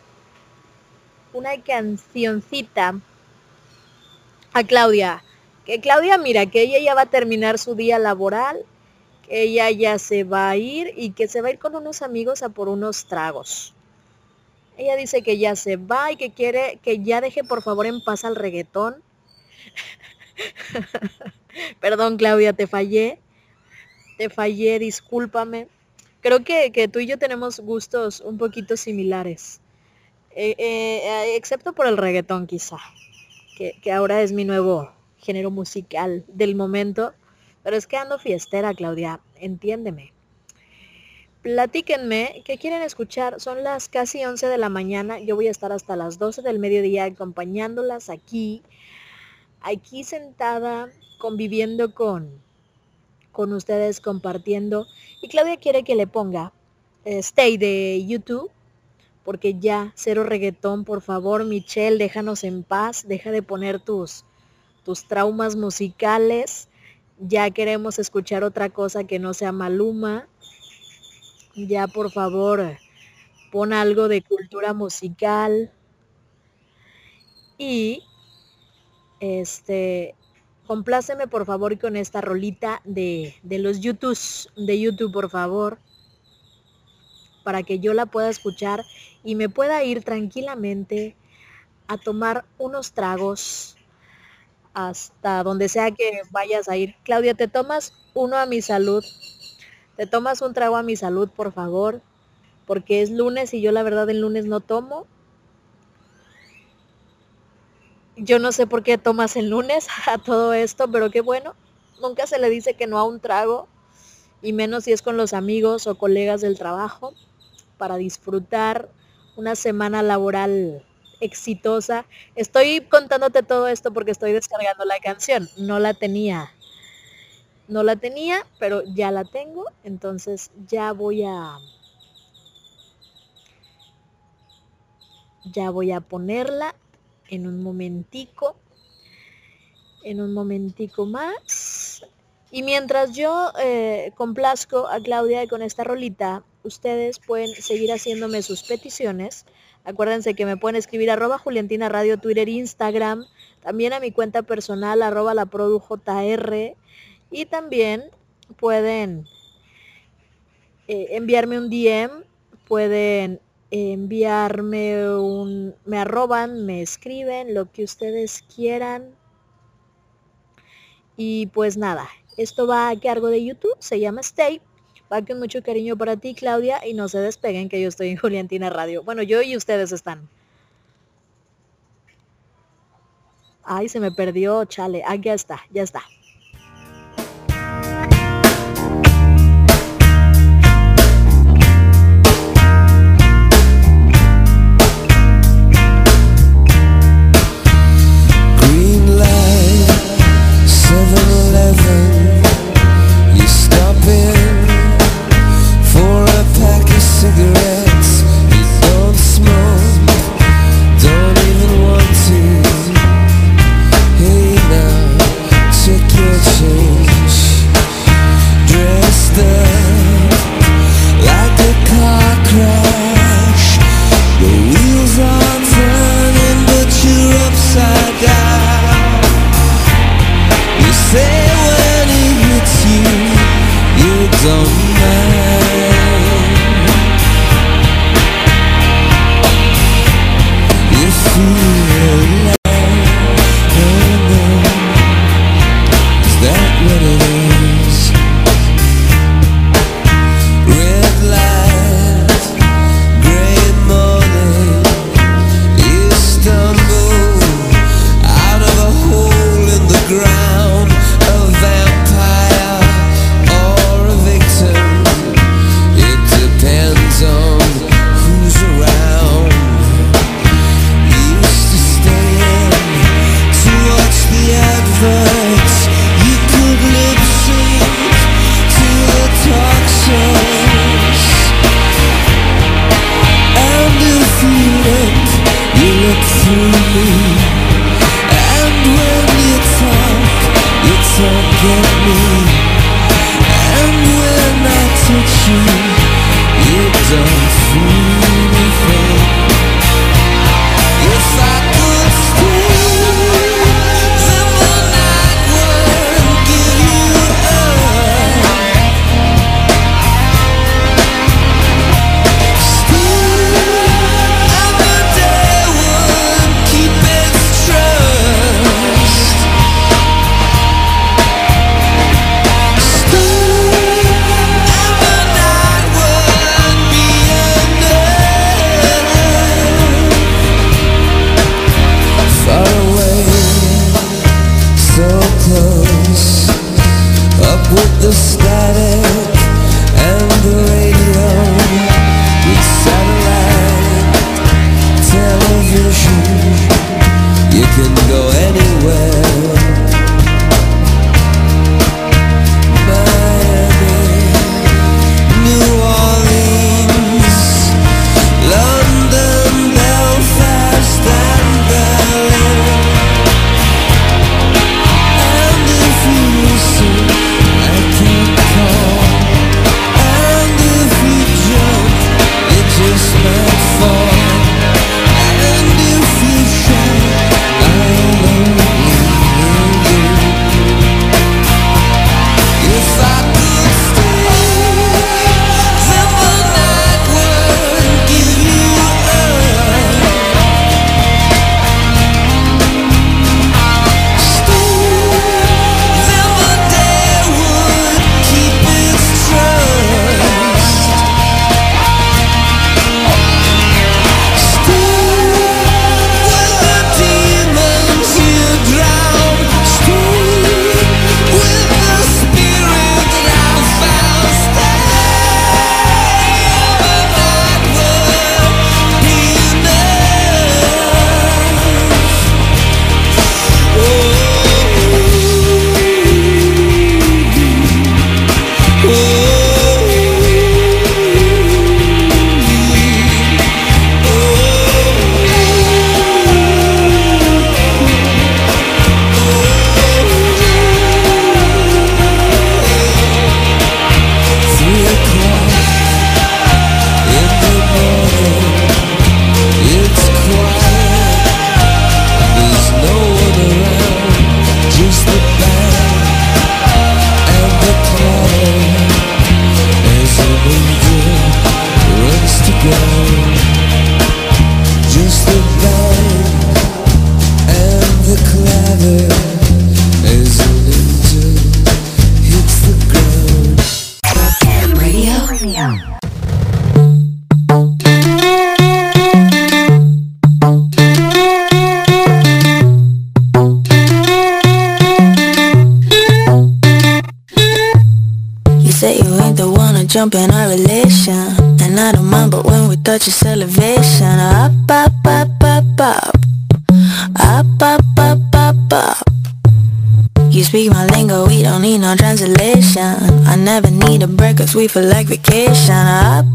una cancioncita a Claudia. Que Claudia, mira, que ella ya va a terminar su día laboral, que ella ya se va a ir y que se va a ir con unos amigos a por unos tragos. Ella dice que ya se va y que quiere que ya deje por favor en paz al reggaetón. *laughs* Perdón, Claudia, te fallé. Te fallé, discúlpame. Creo que, que tú y yo tenemos gustos un poquito similares. Eh, eh, excepto por el reggaetón quizá, que, que ahora es mi nuevo género musical del momento. Pero es que ando fiestera, Claudia, entiéndeme. Platíquenme, ¿qué quieren escuchar? Son las casi 11 de la mañana. Yo voy a estar hasta las 12 del mediodía acompañándolas aquí, aquí sentada, conviviendo con, con ustedes, compartiendo. Y Claudia quiere que le ponga eh, Stay de YouTube, porque ya, cero reggaetón, por favor, Michelle, déjanos en paz, deja de poner tus, tus traumas musicales. Ya queremos escuchar otra cosa que no sea Maluma. Ya, por favor, pon algo de cultura musical. Y, este, compláceme por favor con esta rolita de, de los YouTube, de YouTube, por favor. Para que yo la pueda escuchar y me pueda ir tranquilamente a tomar unos tragos hasta donde sea que vayas a ir. Claudia, ¿te tomas uno a mi salud? ¿Te tomas un trago a mi salud, por favor? Porque es lunes y yo la verdad el lunes no tomo. Yo no sé por qué tomas el lunes *laughs* a todo esto, pero qué bueno. Nunca se le dice que no a un trago, y menos si es con los amigos o colegas del trabajo, para disfrutar una semana laboral exitosa. Estoy contándote todo esto porque estoy descargando la canción. No la tenía. No la tenía, pero ya la tengo. Entonces ya voy a... Ya voy a ponerla en un momentico. En un momentico más. Y mientras yo eh, complazco a Claudia con esta rolita, ustedes pueden seguir haciéndome sus peticiones. Acuérdense que me pueden escribir arroba Juliantina Radio, Twitter, Instagram, también a mi cuenta personal arroba la jr y también pueden eh, enviarme un DM, pueden enviarme un, me arroban, me escriben, lo que ustedes quieran. Y pues nada, esto va a cargo de YouTube, se llama Stay. Va con mucho cariño para ti, Claudia, y no se despeguen que yo estoy en Juliantina Radio. Bueno, yo y ustedes están. Ay, se me perdió, chale. Aquí ya está, ya está. Jump in our relation. And I don't mind but when we touch it's elevation. Up, up, up, up, up. Up, up, up, up, up. You speak my lingo, we don't need no translation. I never need a break cause we feel like vacation. Up,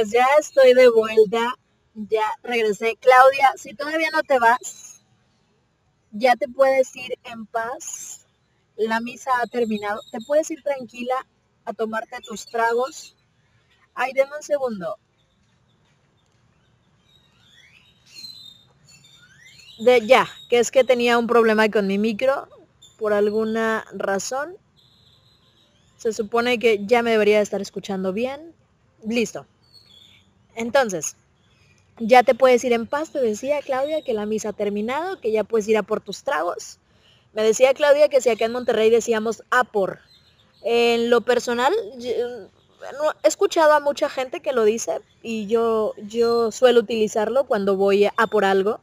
Pues ya estoy de vuelta, ya regresé. Claudia, si todavía no te vas, ya te puedes ir en paz. La misa ha terminado. Te puedes ir tranquila a tomarte tus tragos. Ay, denme un segundo. De ya, que es que tenía un problema con mi micro por alguna razón. Se supone que ya me debería estar escuchando bien. Listo. Entonces, ya te puedes ir en paz, te decía Claudia que la misa ha terminado, que ya puedes ir a por tus tragos. Me decía Claudia que si acá en Monterrey decíamos a por. En lo personal, he escuchado a mucha gente que lo dice y yo, yo suelo utilizarlo cuando voy a por algo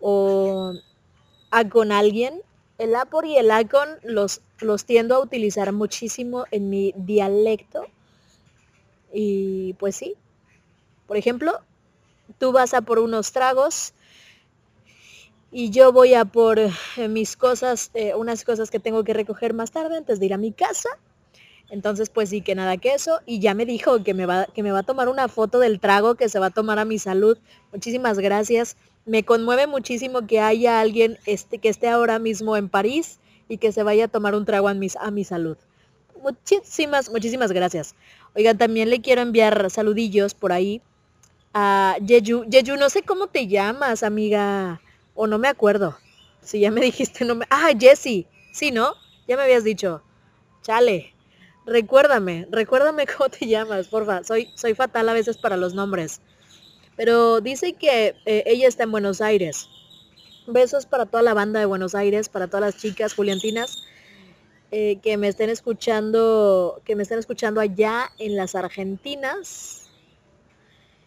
o a con alguien. El a por y el a con los, los tiendo a utilizar muchísimo en mi dialecto. Y pues sí, por ejemplo, tú vas a por unos tragos y yo voy a por eh, mis cosas, eh, unas cosas que tengo que recoger más tarde antes de ir a mi casa. Entonces, pues sí, que nada que eso. Y ya me dijo que me, va, que me va a tomar una foto del trago que se va a tomar a mi salud. Muchísimas gracias. Me conmueve muchísimo que haya alguien este, que esté ahora mismo en París y que se vaya a tomar un trago a mi, a mi salud. Muchísimas, muchísimas gracias. Oigan, también le quiero enviar saludillos por ahí a Yeyu. Yeyu, no sé cómo te llamas, amiga. O no me acuerdo. Si ya me *laughs* dijiste, no me... Ah, Jessie. Sí, ¿no? Ya me habías dicho. Chale. Recuérdame, recuérdame *laughs* cómo te llamas, porfa. Soy, soy fatal a veces para los nombres. Pero dice que eh, ella está en Buenos Aires. Besos para toda la banda de Buenos Aires, para todas las chicas juliantinas eh, que me estén escuchando, que me estén escuchando allá en las Argentinas.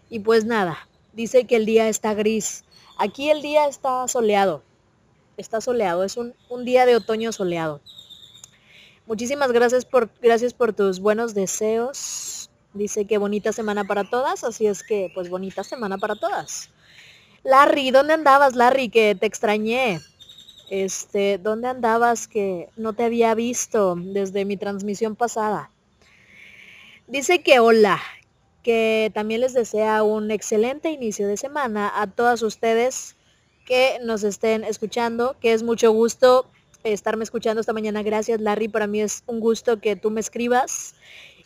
Y pues nada, dice que el día está gris. Aquí el día está soleado. Está soleado, es un, un día de otoño soleado. Muchísimas gracias por, gracias por tus buenos deseos. Dice que bonita semana para todas, así es que pues bonita semana para todas. Larry, ¿dónde andabas, Larry? Que te extrañé. Este, ¿dónde andabas que no te había visto desde mi transmisión pasada? Dice que hola, que también les desea un excelente inicio de semana a todas ustedes que nos estén escuchando, que es mucho gusto estarme escuchando esta mañana. Gracias, Larry. Para mí es un gusto que tú me escribas.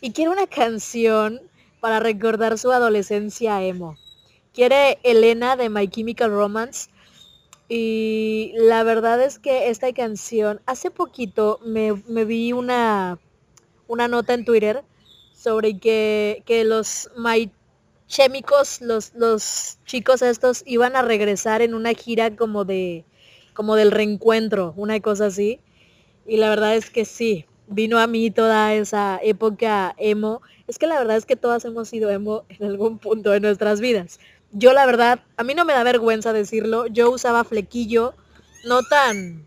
Y quiero una canción para recordar su adolescencia emo. Quiere Elena de My Chemical Romance. Y la verdad es que esta canción, hace poquito me, me vi una, una nota en Twitter sobre que, que los My Chemicos, los, los chicos estos, iban a regresar en una gira como de como del reencuentro, una cosa así. Y la verdad es que sí, vino a mí toda esa época emo. Es que la verdad es que todas hemos sido emo en algún punto de nuestras vidas. Yo la verdad, a mí no me da vergüenza decirlo, yo usaba flequillo, no tan,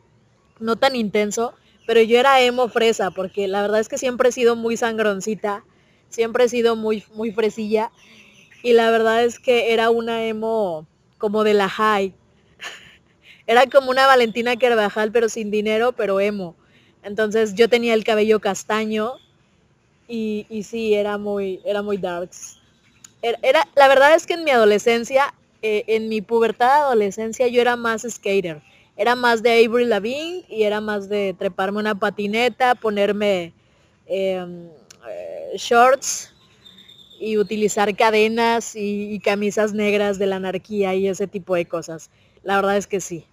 no tan intenso, pero yo era emo fresa, porque la verdad es que siempre he sido muy sangroncita, siempre he sido muy, muy fresilla, y la verdad es que era una emo como de la high, *laughs* era como una Valentina Carvajal, pero sin dinero, pero emo. Entonces yo tenía el cabello castaño y, y sí, era muy, era muy darks. Era, la verdad es que en mi adolescencia, eh, en mi pubertad adolescencia, yo era más skater. Era más de Avery Lavigne y era más de treparme una patineta, ponerme em, shorts y utilizar cadenas y camisas negras de la anarquía y ese tipo de cosas. La verdad es que sí.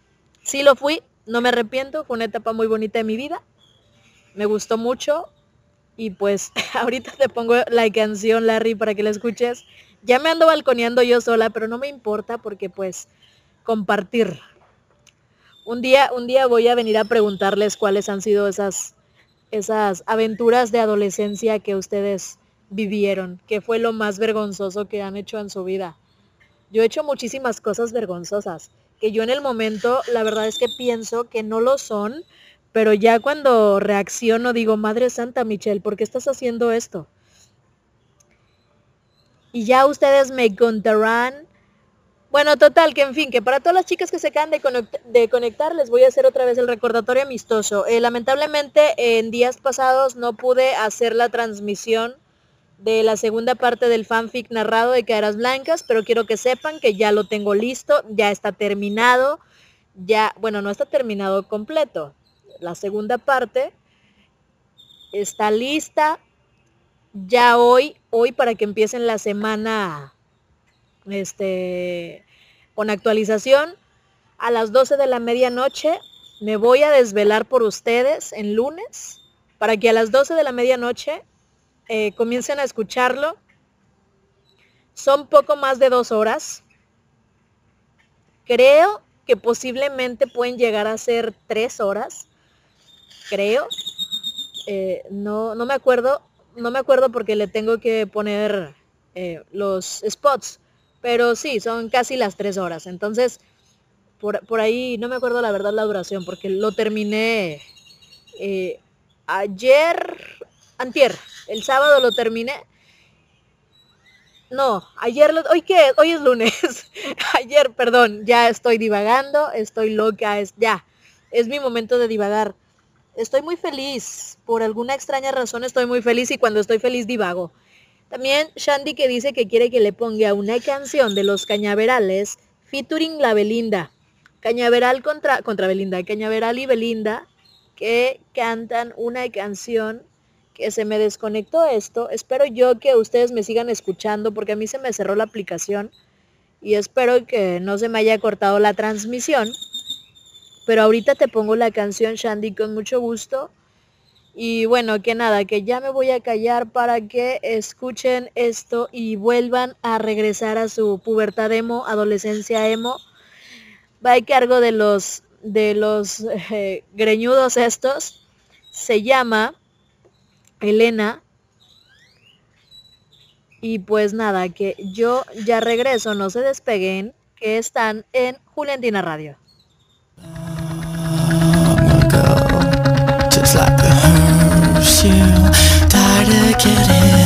Sí lo fui, no me arrepiento, fue una etapa muy bonita de mi vida. Me gustó mucho y pues *laughs* ahorita te pongo la canción Larry para que la escuches. Ya me ando balconeando yo sola, pero no me importa porque pues compartir. Un día, un día voy a venir a preguntarles cuáles han sido esas, esas aventuras de adolescencia que ustedes vivieron, qué fue lo más vergonzoso que han hecho en su vida. Yo he hecho muchísimas cosas vergonzosas que yo en el momento la verdad es que pienso que no lo son, pero ya cuando reacciono digo, Madre Santa Michelle, ¿por qué estás haciendo esto? Y ya ustedes me contarán. Bueno, total, que en fin, que para todas las chicas que se acaban de, conectar, les voy a hacer otra vez el recordatorio amistoso. Eh, lamentablemente en días pasados no pude hacer la transmisión de la segunda parte del fanfic narrado de Caras Blancas, pero quiero que sepan que ya lo tengo listo, ya está terminado, ya, bueno, no está terminado completo. La segunda parte está lista ya hoy, hoy para que empiecen la semana este con actualización a las 12 de la medianoche me voy a desvelar por ustedes en lunes para que a las 12 de la medianoche eh, comiencen a escucharlo. Son poco más de dos horas. Creo que posiblemente pueden llegar a ser tres horas. Creo. Eh, no, no me acuerdo. No me acuerdo porque le tengo que poner eh, los spots. Pero sí, son casi las tres horas. Entonces, por, por, ahí no me acuerdo la verdad la duración porque lo terminé ayer antier, el sábado lo terminé. No, ayer, lo, hoy qué, hoy es lunes. *laughs* ayer, perdón, ya estoy divagando, estoy loca, es ya, es mi momento de divagar. Estoy muy feliz, por alguna extraña razón estoy muy feliz y cuando estoy feliz divago. También Shandy que dice que quiere que le ponga una canción de los cañaverales featuring la Belinda. Cañaveral contra, contra Belinda, Cañaveral y Belinda que cantan una canción que se me desconectó esto. Espero yo que ustedes me sigan escuchando porque a mí se me cerró la aplicación y espero que no se me haya cortado la transmisión. Pero ahorita te pongo la canción Shandy con mucho gusto. Y bueno, que nada, que ya me voy a callar para que escuchen esto y vuelvan a regresar a su pubertad emo, adolescencia emo. Va a cargo de los de los eh, greñudos estos. Se llama Elena. Y pues nada, que yo ya regreso, no se despeguen, que están en Juliantina Radio. of you, die to get in.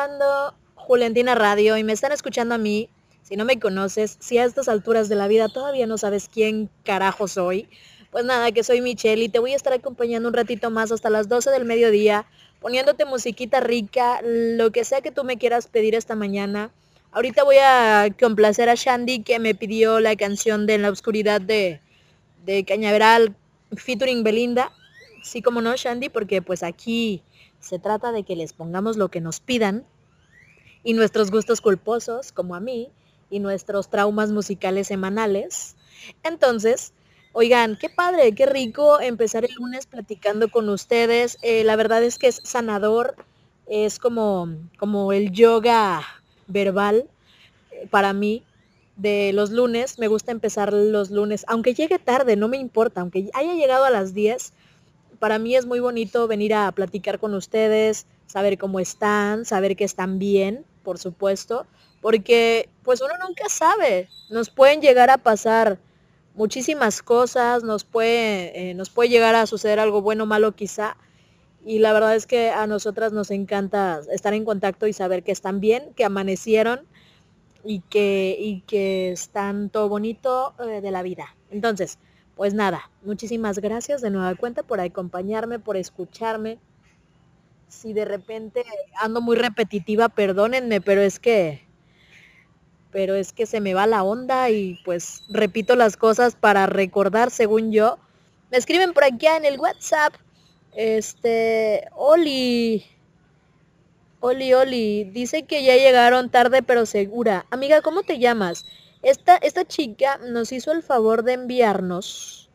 Escuchando Juliantina Radio y me están escuchando a mí. Si no me conoces, si a estas alturas de la vida todavía no sabes quién carajo soy, pues nada, que soy Michelle y te voy a estar acompañando un ratito más hasta las 12 del mediodía, poniéndote musiquita rica, lo que sea que tú me quieras pedir esta mañana. Ahorita voy a complacer a Shandy que me pidió la canción de En la oscuridad de, de Cañaveral featuring Belinda. Sí, como no, Shandy, porque pues aquí se trata de que les pongamos lo que nos pidan y nuestros gustos culposos, como a mí, y nuestros traumas musicales semanales. Entonces, oigan, qué padre, qué rico empezar el lunes platicando con ustedes. Eh, la verdad es que es sanador, es como, como el yoga verbal eh, para mí de los lunes. Me gusta empezar los lunes, aunque llegue tarde, no me importa, aunque haya llegado a las 10, para mí es muy bonito venir a platicar con ustedes, saber cómo están, saber que están bien, por supuesto, porque pues uno nunca sabe, nos pueden llegar a pasar muchísimas cosas, nos puede, eh, nos puede llegar a suceder algo bueno o malo quizá, y la verdad es que a nosotras nos encanta estar en contacto y saber que están bien, que amanecieron y que, y que están todo bonito eh, de la vida. Entonces, pues nada, muchísimas gracias de nueva cuenta por acompañarme, por escucharme. Si de repente ando muy repetitiva, perdónenme, pero es que pero es que se me va la onda y pues repito las cosas para recordar según yo. Me escriben por aquí en el WhatsApp. Este, Oli. Oli, Oli, dice que ya llegaron tarde pero segura. Amiga, ¿cómo te llamas? Esta, esta chica nos hizo el favor de enviarnos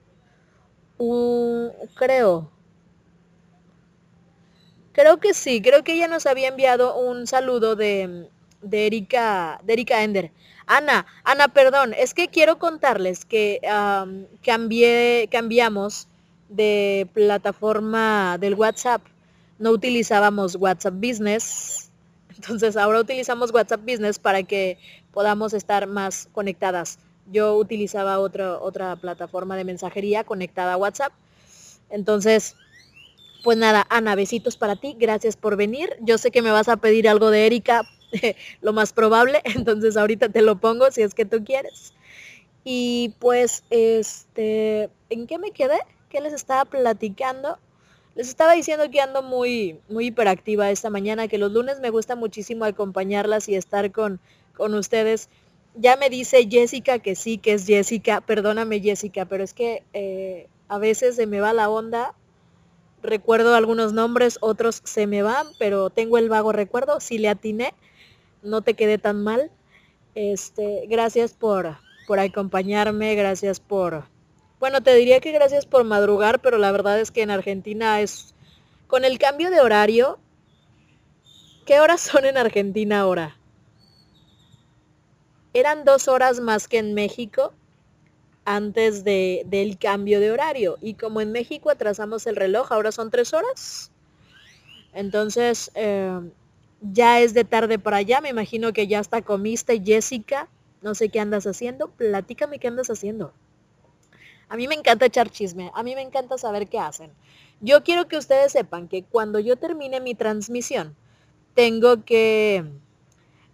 un, creo, creo que sí, creo que ella nos había enviado un saludo de, de Erika, de Erika Ender. Ana, Ana, perdón, es que quiero contarles que am, cambié, cambiamos de plataforma del WhatsApp. No utilizábamos WhatsApp Business. Entonces ahora utilizamos WhatsApp Business para que podamos estar más conectadas. Yo utilizaba otra, otra plataforma de mensajería conectada a WhatsApp. Entonces, pues nada, Ana, besitos para ti. Gracias por venir. Yo sé que me vas a pedir algo de Erika, *laughs* lo más probable. *laughs* Entonces ahorita te lo pongo si es que tú quieres. Y pues, este, ¿en qué me quedé? ¿Qué les estaba platicando? Les estaba diciendo que ando muy, muy hiperactiva esta mañana, que los lunes me gusta muchísimo acompañarlas y estar con, con ustedes. Ya me dice Jessica que sí, que es Jessica. Perdóname Jessica, pero es que eh, a veces se me va la onda. Recuerdo algunos nombres, otros se me van, pero tengo el vago recuerdo. Si le atiné, no te quedé tan mal. Este, gracias por, por acompañarme, gracias por... Bueno, te diría que gracias por madrugar, pero la verdad es que en Argentina es... Con el cambio de horario, ¿qué horas son en Argentina ahora? Eran dos horas más que en México antes de, del cambio de horario. Y como en México atrasamos el reloj, ahora son tres horas. Entonces, eh, ya es de tarde para allá. Me imagino que ya hasta comiste, Jessica. No sé qué andas haciendo. Platícame qué andas haciendo. A mí me encanta echar chisme. A mí me encanta saber qué hacen. Yo quiero que ustedes sepan que cuando yo termine mi transmisión, tengo que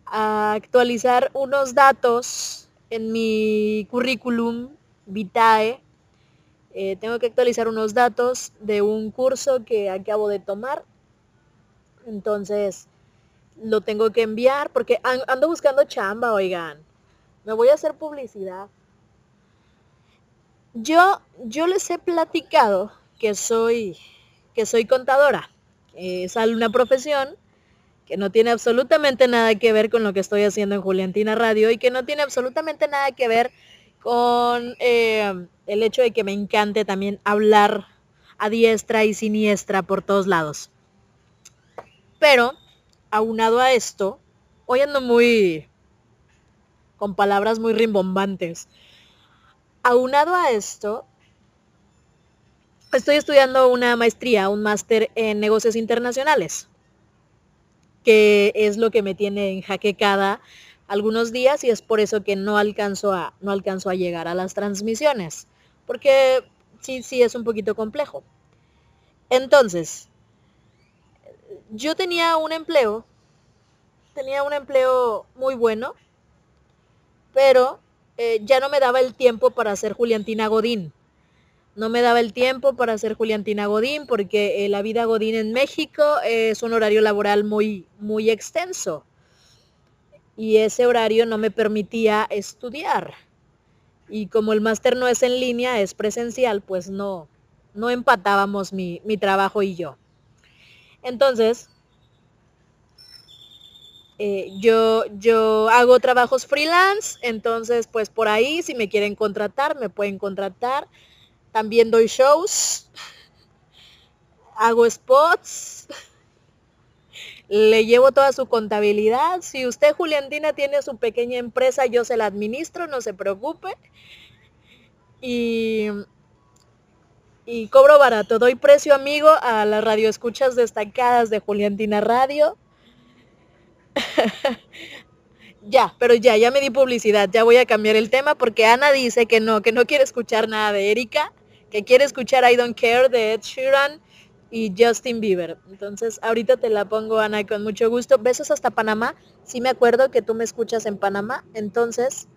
actualizar unos datos en mi currículum vitae. Eh, tengo que actualizar unos datos de un curso que acabo de tomar. Entonces, lo tengo que enviar porque ando buscando chamba, oigan. Me voy a hacer publicidad. Yo, yo les he platicado que soy, que soy contadora. Es una profesión que no tiene absolutamente nada que ver con lo que estoy haciendo en Juliantina Radio y que no tiene absolutamente nada que ver con eh, el hecho de que me encante también hablar a diestra y siniestra por todos lados. Pero, aunado a esto, hoy ando muy con palabras muy rimbombantes. Aunado a esto, estoy estudiando una maestría, un máster en negocios internacionales, que es lo que me tiene enjaquecada algunos días y es por eso que no alcanzo a, no alcanzo a llegar a las transmisiones, porque sí, sí es un poquito complejo. Entonces, yo tenía un empleo, tenía un empleo muy bueno, pero eh, ya no me daba el tiempo para hacer Juliantina Godín. No me daba el tiempo para hacer Juliantina Godín porque eh, la vida Godín en México es un horario laboral muy, muy extenso. Y ese horario no me permitía estudiar. Y como el máster no es en línea, es presencial, pues no, no empatábamos mi, mi trabajo y yo. Entonces, eh, yo, yo hago trabajos freelance, entonces pues por ahí si me quieren contratar, me pueden contratar. También doy shows, *laughs* hago spots, *laughs* le llevo toda su contabilidad. Si usted, Juliantina, tiene su pequeña empresa, yo se la administro, no se preocupe. Y, y cobro barato, doy precio amigo a las radioescuchas destacadas de Juliantina Radio. *laughs* ya, pero ya, ya me di publicidad, ya voy a cambiar el tema porque Ana dice que no, que no quiere escuchar nada de Erika, que quiere escuchar I Don't Care de Ed Sheeran y Justin Bieber. Entonces, ahorita te la pongo, Ana, con mucho gusto. Besos hasta Panamá. Sí me acuerdo que tú me escuchas en Panamá. Entonces,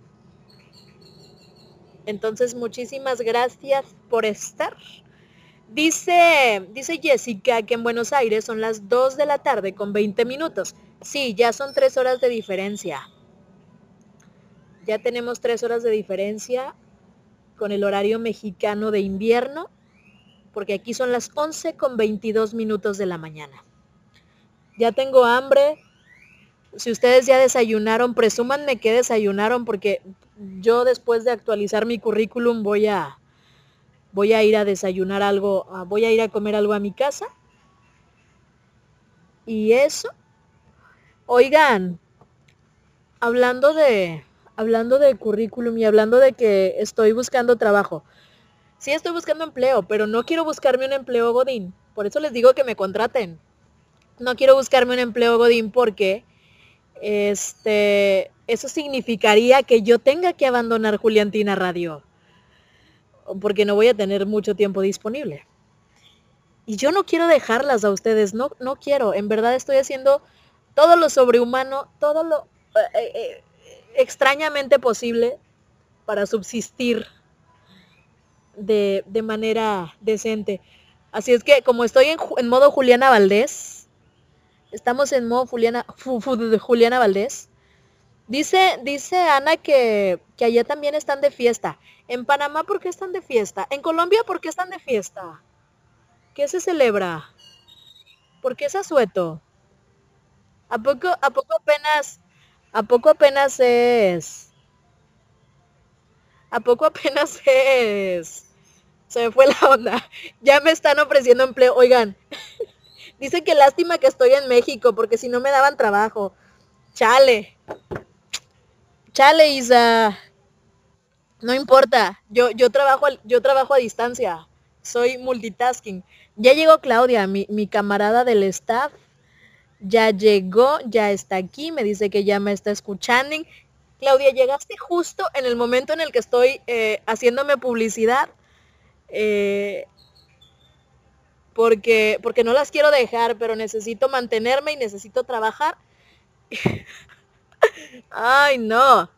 entonces muchísimas gracias por estar. Dice, dice Jessica que en Buenos Aires son las 2 de la tarde con 20 minutos. Sí, ya son 3 horas de diferencia. Ya tenemos 3 horas de diferencia con el horario mexicano de invierno, porque aquí son las 11 con 22 minutos de la mañana. Ya tengo hambre. Si ustedes ya desayunaron, presúmanme que desayunaron, porque yo después de actualizar mi currículum voy a, voy a ir a desayunar algo, voy a ir a comer algo a mi casa. Y eso. Oigan, hablando de, hablando currículum y hablando de que estoy buscando trabajo. Sí estoy buscando empleo, pero no quiero buscarme un empleo Godín. Por eso les digo que me contraten. No quiero buscarme un empleo Godín porque este, eso significaría que yo tenga que abandonar Juliantina Radio porque no voy a tener mucho tiempo disponible. Y yo no quiero dejarlas a ustedes, no, no quiero. En verdad estoy haciendo todo lo sobrehumano, todo lo eh, eh, extrañamente posible para subsistir de, de, manera decente. Así es que como estoy en, en modo Juliana Valdés, estamos en modo Juliana, Juliana Valdés, Dice, dice Ana que, que allá también están de fiesta. En Panamá, ¿por qué están de fiesta? En Colombia, ¿por qué están de fiesta? ¿Qué se celebra? ¿Por qué es asueto? ¿A poco, a poco apenas, a poco apenas es, ¿A poco apenas *laughs* es? Se me fue la onda. Ya me están ofreciendo empleo. Oigan, *laughs* dice que lástima que estoy en México porque si no me daban trabajo. Chale. Chale, Isa. No importa. Yo, yo, trabajo, yo trabajo a distancia. Soy multitasking. Ya llegó Claudia, mi, mi camarada del staff. Ya llegó, ya está aquí. Me dice que ya me está escuchando. Claudia, llegaste justo en el momento en el que estoy eh, haciéndome publicidad. eh, porque, porque no las quiero dejar, pero necesito mantenerme y necesito trabajar. *laughs* Ay, no.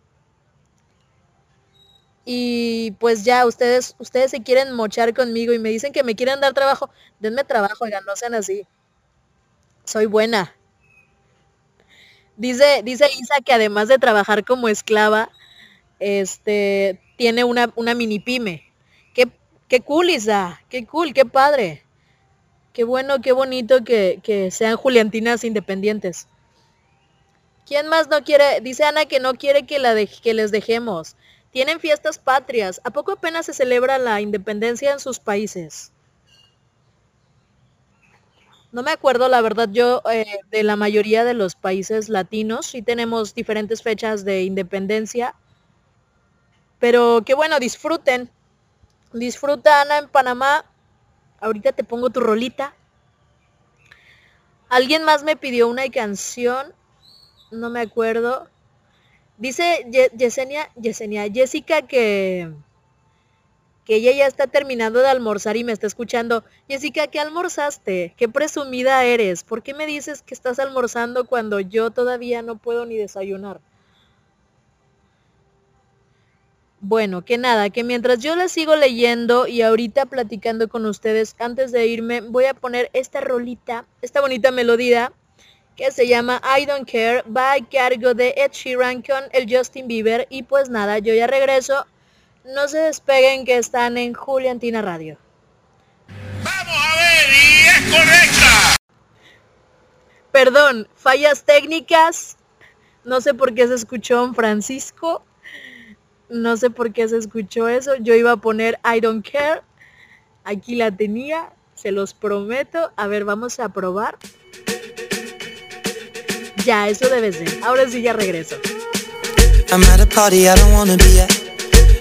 Y pues ya, ustedes, ustedes se quieren mochar conmigo y me dicen que me quieren dar trabajo. Denme trabajo, oigan, no sean así. Soy buena. Dice, dice Isa que además de trabajar como esclava, este, tiene una, una mini pyme. Qué, qué cool, Isa. Qué cool, qué padre. Qué bueno, qué bonito que, que sean Juliantinas independientes. ¿Quién más no quiere? Dice Ana que no quiere que, la dej- que les dejemos. Tienen fiestas patrias. ¿A poco apenas se celebra la independencia en sus países? No me acuerdo, la verdad, yo eh, de la mayoría de los países latinos sí tenemos diferentes fechas de independencia. Pero qué bueno, disfruten. Disfruta, Ana, en Panamá. Ahorita te pongo tu rolita. Alguien más me pidió una canción. No me acuerdo. Dice Ye- Yesenia, Yesenia, Jessica que, que ella ya está terminando de almorzar y me está escuchando. Jessica, ¿qué almorzaste? Qué presumida eres. ¿Por qué me dices que estás almorzando cuando yo todavía no puedo ni desayunar? Bueno, que nada, que mientras yo les sigo leyendo y ahorita platicando con ustedes, antes de irme, voy a poner esta rolita, esta bonita melodía que se llama I Don't Care, va a cargo de Ed Sheeran con el Justin Bieber. Y pues nada, yo ya regreso. No se despeguen que están en Juliantina Radio. y es correcta. Perdón, fallas técnicas. No sé por qué se escuchó en Francisco. No sé por qué se escuchó eso. Yo iba a poner I don't care. Aquí la tenía. Se los prometo. A ver, vamos a probar. Ya, eso debe ser. Ahora sí ya regreso. I'm at a party I don't wanna be at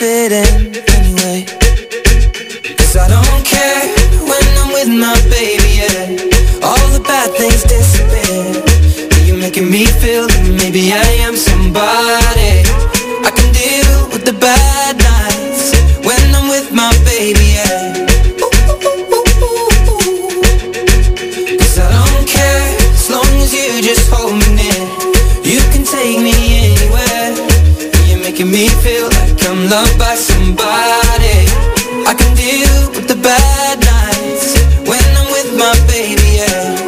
fit in anyway? Cause I don't care when I'm with my baby, yeah All the bad things disappear You're making me feel that maybe I am somebody I can deal with the bad nights When I'm with my baby, yeah Cause I don't care as long as you just hold me near. You can take me anywhere. You're making me feel I'm loved by somebody. I can deal with the bad nights when I'm with my baby. Yeah.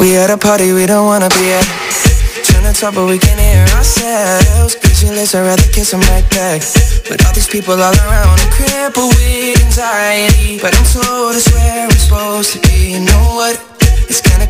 We at a party we don't wanna be at. Trying to talk but we can't hear ourselves. Pictureless, I'd rather kiss them right back. But all these people all around are crippled with anxiety. But I'm told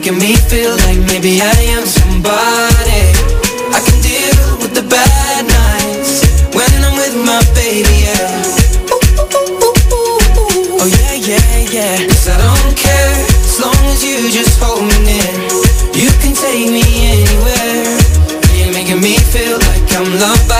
making me feel like maybe I am somebody. I can deal with the bad nights when I'm with my baby, yeah. Oh yeah, yeah, yeah. Cause I don't care as long as you just hold me near. You can take me anywhere. You're making me feel like I'm loved by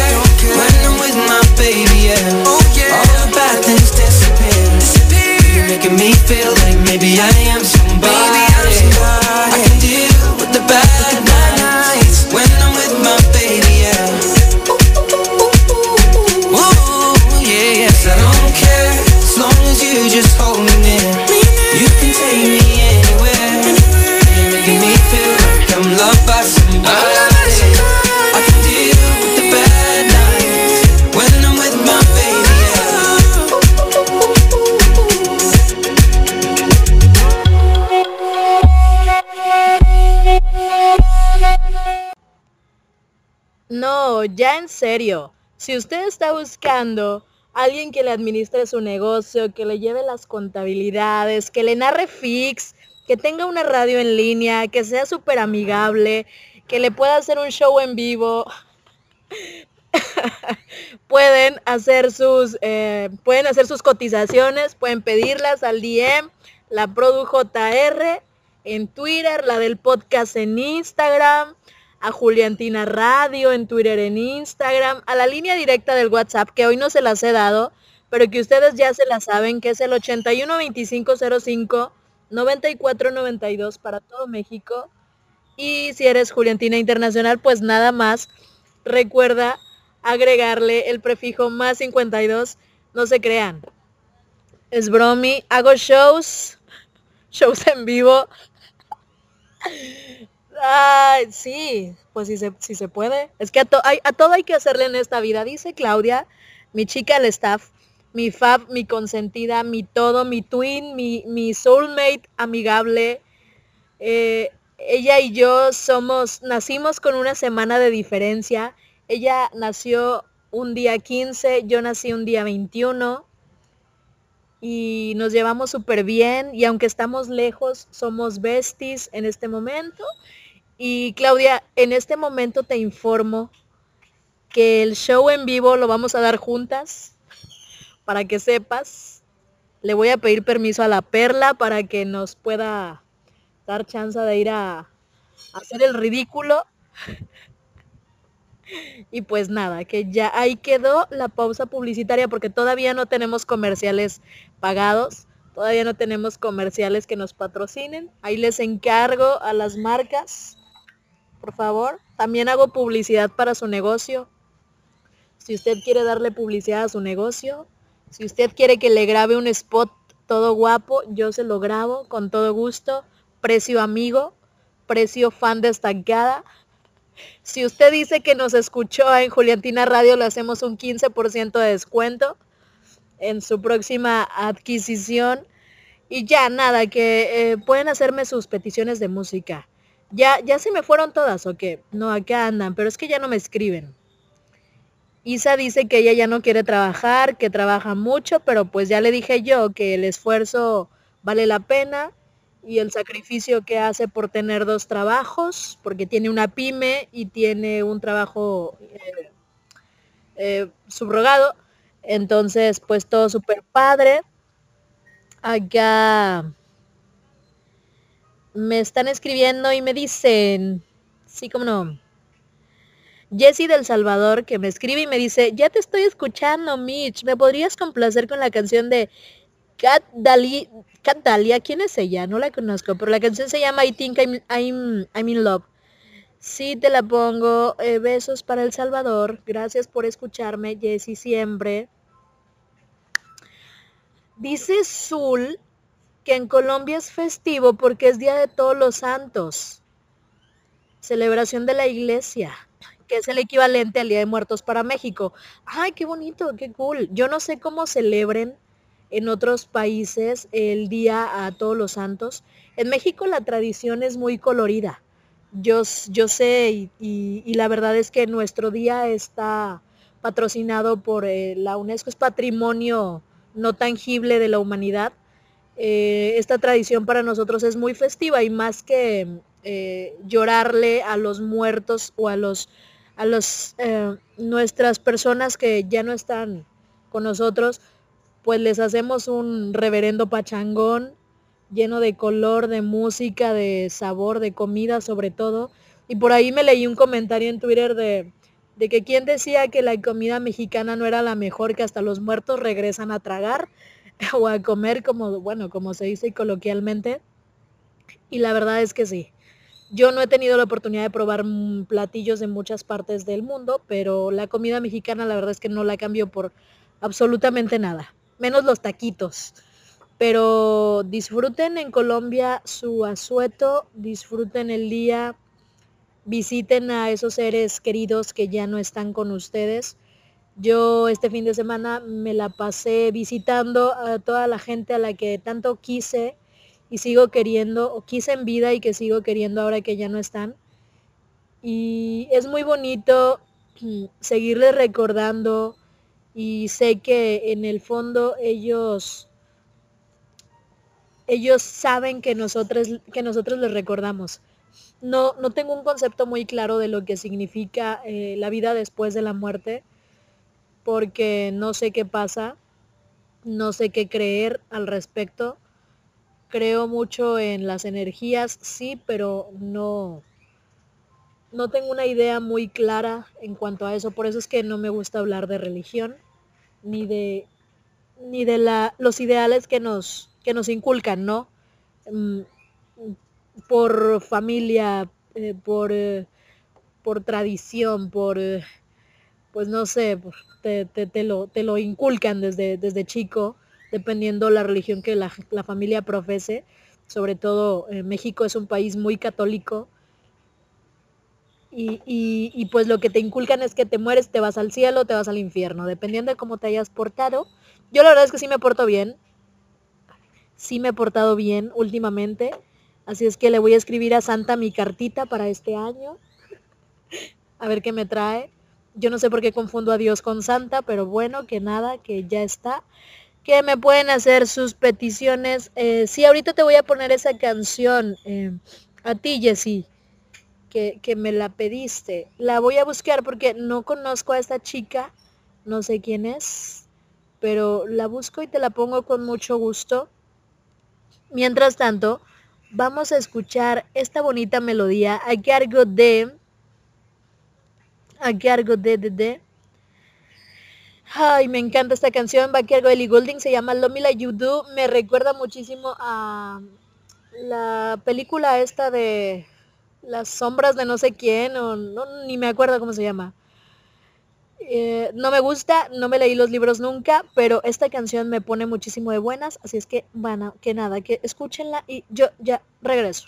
en serio. Si usted está buscando alguien que le administre su negocio, que le lleve las contabilidades, que le narre fix, que tenga una radio en línea, que sea súper amigable, que le pueda hacer un show en vivo, *laughs* pueden hacer sus eh, pueden hacer sus cotizaciones, pueden pedirlas al DM, la Produ JR en Twitter, la del podcast en Instagram, a Juliantina Radio en Twitter, en Instagram, a la línea directa del WhatsApp que hoy no se las he dado, pero que ustedes ya se la saben, que es el 812505 9492 para todo México. Y si eres Juliantina Internacional, pues nada más recuerda agregarle el prefijo más 52. No se crean. Es bromi. Hago shows. *laughs* Shows en vivo. Ay, sí, pues si se, si se puede. Es que a, a todo hay que hacerle en esta vida. Dice Claudia, mi chica del staff, mi fab, mi consentida, mi todo, mi twin, mi, mi soulmate amigable. Eh, ella y yo somos, nacimos con una semana de diferencia. Ella nació un día 15, yo nací un día 21 y nos llevamos súper bien y aunque estamos lejos, somos besties en este momento. Y Claudia, en este momento te informo que el show en vivo lo vamos a dar juntas para que sepas. Le voy a pedir permiso a la Perla para que nos pueda dar chance de ir a, hacer el ridículo. *laughs* Y pues nada, que ya ahí quedó la pausa publicitaria porque todavía no tenemos comerciales pagados, todavía no tenemos comerciales que nos patrocinen. Ahí les encargo a las marcas, por favor. También hago publicidad para su negocio. Si usted quiere darle publicidad a su negocio, si usted quiere que le grabe un spot todo guapo, yo se lo grabo con todo gusto. Precio amigo, precio fan destacada. Si usted dice que nos escuchó en Juliantina Radio, le hacemos un 15% de descuento en su próxima adquisición. Y ya, nada, que eh, pueden hacerme sus peticiones de música. Ya, ya se me fueron todas, ¿o qué? No, acá andan, pero es que ya no me escriben. Isa dice que ella ya no quiere trabajar, que trabaja mucho, pero pues ya le dije yo que el esfuerzo vale la pena y el sacrificio que hace por tener dos trabajos, porque tiene una pyme y tiene un trabajo eh, eh, subrogado. Entonces, pues todo súper padre. Acá me están escribiendo y me dicen, sí, como no. Jessie del Salvador que me escribe y me dice, ya te estoy escuchando, Mitch, ¿me podrías complacer con la canción de Cat, Dali, Cat Dahlia? ¿Quién es ella? No la conozco, pero la canción se llama I Think I'm, I'm, I'm in Love. Sí, te la pongo. Eh, besos para El Salvador. Gracias por escucharme, Jessie, siempre. Dice Zul que en Colombia es festivo porque es Día de Todos los Santos. Celebración de la iglesia, que es el equivalente al Día de Muertos para México. Ay, qué bonito, qué cool. Yo no sé cómo celebren en otros países el Día a Todos los Santos. En México la tradición es muy colorida. Yo, yo sé y, y- y la verdad es que nuestro día está patrocinado por eh, la UNESCO, es patrimonio no tangible de la humanidad. Eh, esta tradición para nosotros es muy festiva y más que eh, llorarle a los muertos o a los a los eh, nuestras personas que ya no están con nosotros, pues les hacemos un reverendo pachangón lleno de color, de música, de sabor, de comida sobre todo. Y por ahí me leí un comentario en Twitter de, de que quien decía que la comida mexicana no era la mejor, que hasta los muertos regresan a tragar *laughs* o a comer como, bueno, como se dice coloquialmente. Y la verdad es que sí. Yo no he tenido la oportunidad de probar mm, platillos de muchas partes del mundo, pero la comida mexicana la verdad es que no la cambio por absolutamente nada, menos los taquitos. Pero disfruten en Colombia su asueto, disfruten el día, visiten a esos seres queridos que ya no están con ustedes. Yo este fin de semana me la pasé visitando a toda la gente a la que tanto quise y sigo queriendo, o quise en vida y que sigo queriendo ahora que ya no están. Y es muy bonito mm, seguirles recordando y sé que en el fondo ellos ellos saben que nosotros que nosotros les recordamos. No, no tengo un concepto muy claro de lo que significa eh, la vida después de la muerte, porque no sé qué pasa, no sé qué creer al respecto. Creo mucho en las energías, sí, pero no, no tengo una idea muy clara en cuanto a eso. Por eso es que no me gusta hablar de religión, ni de, ni de la, los ideales que nos, que nos inculcan, ¿no? Mm, por familia, eh, por, eh, por tradición, por, eh, pues no sé, por- te, lo, te lo inculcan desde, chico, dependiendo la religión que la, familia profese. Sobre todo eh, México es un país muy católico. Y, y- y, pues lo que te inculcan es que te mueres, te vas al cielo, te vas al infierno, dependiendo de cómo te hayas portado. Yo la verdad es que sí me porto bien, sí me he portado bien últimamente. Así es que le voy a escribir a Santa mi cartita para este año. A ver qué me trae. Yo no sé por qué confundo a Dios con Santa, pero bueno, que nada, que ya está. Que me pueden hacer sus peticiones. Eh, sí, ahorita te voy a poner esa canción. eh, a ti, Jessie, que, que me la pediste. La voy a buscar porque no conozco a esta chica. No sé quién es. Pero la busco y te la pongo con mucho gusto. Mientras tanto, vamos a escuchar esta bonita melodía a cargo de a cargo de de de Ay, me encanta esta canción, va a cargo de Ellie Goulding, se llama Love Me Like You Do, me recuerda muchísimo a la película esta de las sombras de no sé quién, o no, ni me acuerdo cómo se llama. Eh, no me gusta, no me leí los libros nunca, pero esta canción me pone muchísimo de buenas, así es que, bueno, que nada, que escúchenla y yo ya regreso.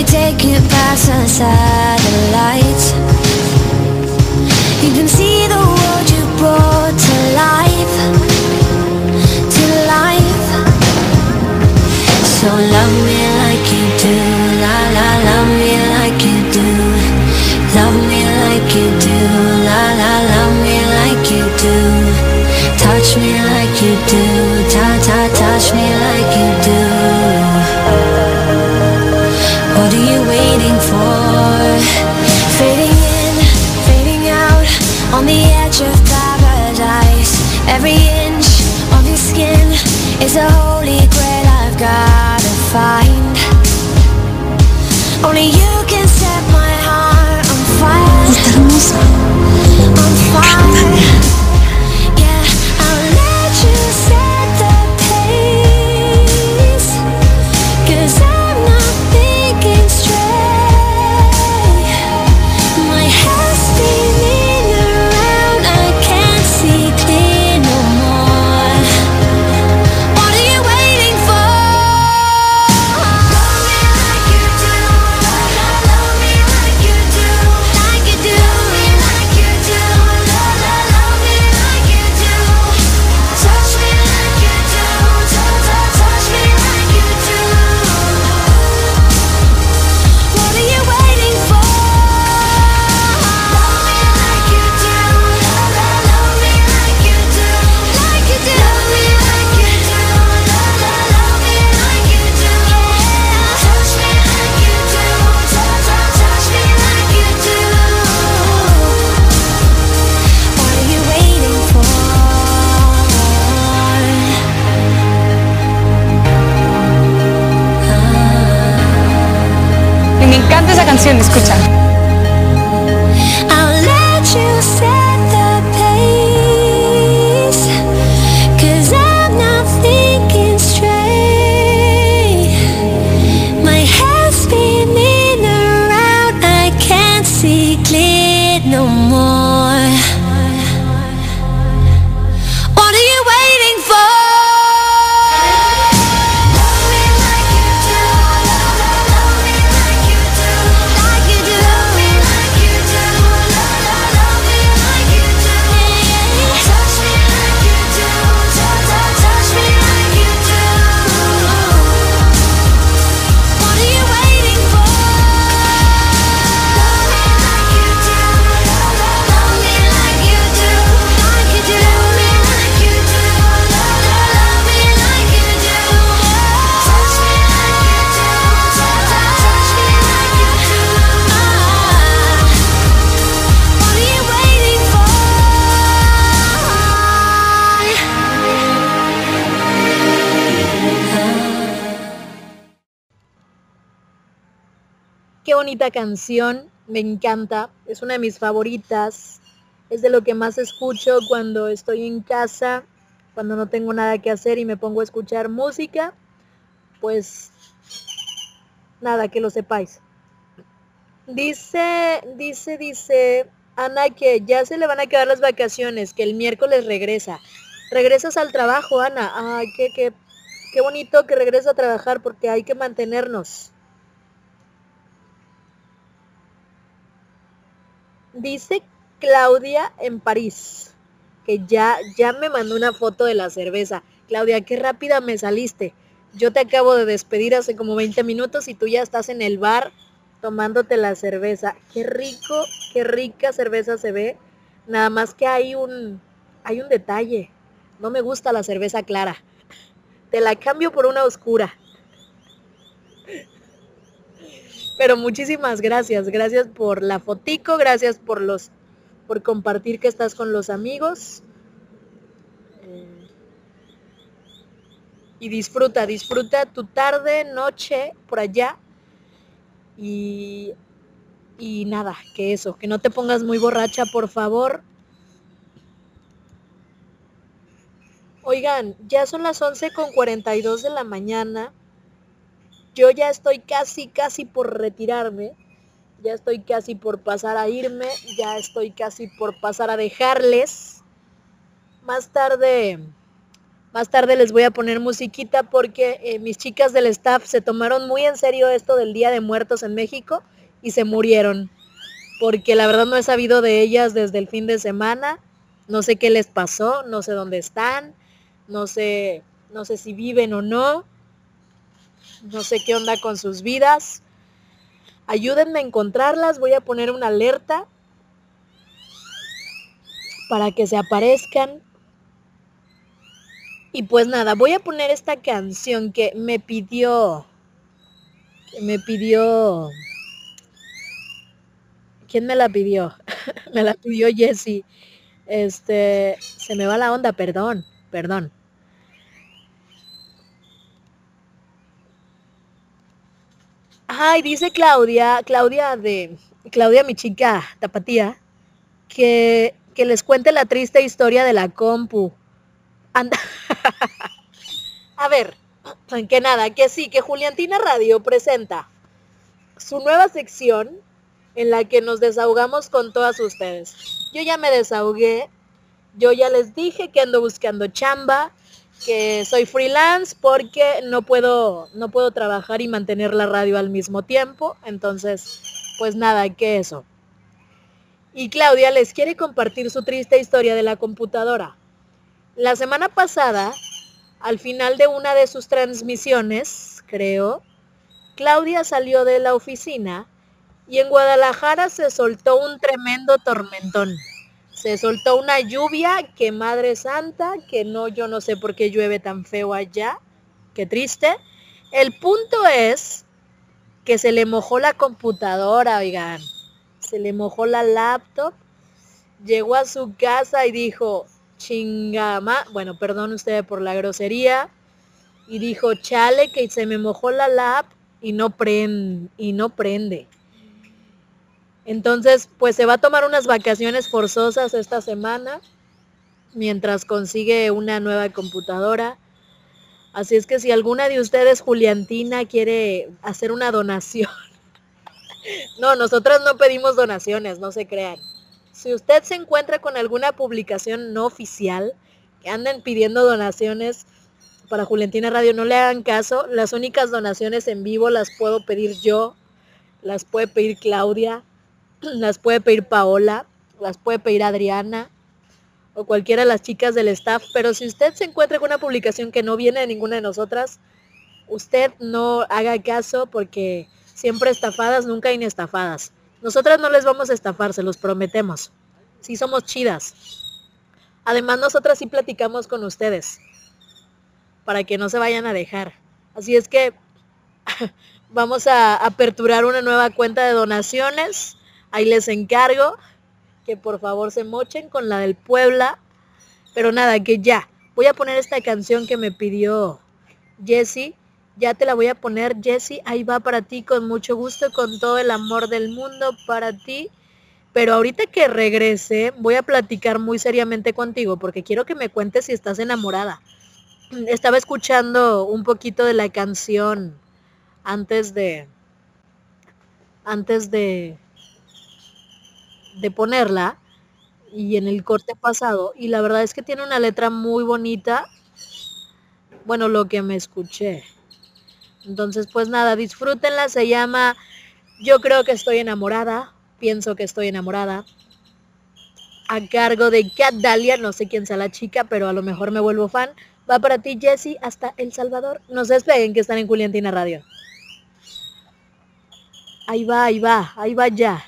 me take you past the satellites. You can see the world you brought to life, to life. So love me like you do, la la, love me like you do. Love me like you do, la la, love me like you do. Touch me like you do, Canción, me encanta, es una de mis favoritas, es de lo que más escucho cuando estoy en casa, cuando no tengo nada que hacer y me pongo a escuchar música, pues nada, que lo sepáis. Dice, dice, dice Ana que ya se le van a quedar las vacaciones, que el miércoles regresa. Regresas al trabajo, Ana. Ay, qué, qué, qué bonito que regresa a trabajar porque hay que mantenernos. Dice Claudia en París, que ya, ya me mandó una foto de la cerveza. Claudia, qué rápida me saliste. Yo te acabo de despedir hace como 20 minutos y tú ya estás en el bar tomándote la cerveza. Qué rico, qué rica cerveza se ve. Nada más que hay un, hay un detalle. No me gusta la cerveza clara. Te la cambio por una oscura. Pero muchísimas gracias, gracias por la fotico, gracias por los por compartir que estás con los amigos. Eh, y disfruta, disfruta tu tarde, noche por allá. Y y nada, que eso, que no te pongas muy borracha, por favor. Oigan, ya son las 11 con 42 de la mañana. Yo ya estoy casi, casi por retirarme. Ya estoy casi por pasar a irme. Ya estoy casi por pasar a dejarles. Más tarde, más tarde les voy a poner musiquita porque eh, mis chicas del staff se tomaron muy en serio esto del Día de Muertos en México y se murieron. Porque la verdad no he sabido de ellas desde el fin de semana. No sé qué les pasó, no sé dónde están, no sé, no sé si viven o no. No sé qué onda con sus vidas. Ayúdenme a encontrarlas, voy a poner una alerta para que se aparezcan. Y pues nada, voy a poner esta canción que me pidió que me pidió ¿Quién me la pidió? *laughs* me la pidió Jessie. Este, se me va la onda, perdón, perdón. Ay, dice Claudia, Claudia de, Claudia mi chica tapatía, que que les cuente la triste historia de la compu. Anda. *laughs* A ver, que nada, que sí, que Juliantina Radio presenta su nueva sección en la que nos desahogamos con todas ustedes. Yo ya me desahogué, yo ya les dije que ando buscando chamba, que soy freelance porque no puedo, no puedo trabajar y mantener la radio al mismo tiempo. Entonces, pues nada, que eso. Y Claudia les quiere compartir su triste historia de la computadora. La semana pasada, al final de una de sus transmisiones, creo, Claudia salió de la oficina y en Guadalajara se soltó un tremendo tormentón. Se soltó una lluvia que Madre Santa, que no, yo no sé por qué llueve tan feo allá. Qué triste. El punto es que se le mojó la computadora, oigan. Se le mojó la laptop. Llegó a su casa y dijo, chingama, bueno, perdón usted por la grosería. Y dijo, chale, que se me mojó la lap y no prende, y no prende. Entonces, pues se va a tomar unas vacaciones forzosas esta semana mientras consigue una nueva computadora. Así es que si alguna de ustedes, Juliantina, quiere hacer una donación. *laughs* No, nosotros no pedimos donaciones, no se crean. Si usted se encuentra con alguna publicación no oficial que anden pidiendo donaciones para Juliantina Radio, no le hagan caso. Las únicas donaciones en vivo las puedo pedir yo, las puede pedir Claudia, las puede pedir Paola, las puede pedir Adriana o cualquiera de las chicas del staff, pero si usted se encuentra con una publicación que no viene de ninguna de nosotras, usted no haga caso porque siempre estafadas, nunca inestafadas. Nosotras no les vamos a estafar, se los prometemos. Sí somos chidas. Además, nosotras sí platicamos con ustedes para que no se vayan a dejar. Así es que *laughs* vamos a aperturar una nueva cuenta de donaciones Ahí les encargo que por favor se mochen con la del Puebla. Pero nada, que ya. Voy a poner esta canción que me pidió Jessie. Ya te la voy a poner, Jessie. Ahí va para ti con mucho gusto, con todo el amor del mundo para ti. Pero ahorita que regrese, voy a platicar muy seriamente contigo porque quiero que me cuentes si estás enamorada. Estaba escuchando un poquito de la canción antes de antes de de ponerla y en el corte pasado y la verdad es que tiene una letra muy bonita. Bueno, lo que me escuché. Entonces, pues nada, disfrútenla, se llama Yo creo que estoy enamorada, pienso que estoy enamorada. A cargo de Cat Dalia, no sé quién sea la chica, pero a lo mejor me vuelvo fan. Va para ti, Jesse, hasta El Salvador. No se despeguen que están en Juliantina Radio. Ahí va, ahí va, ahí va ya.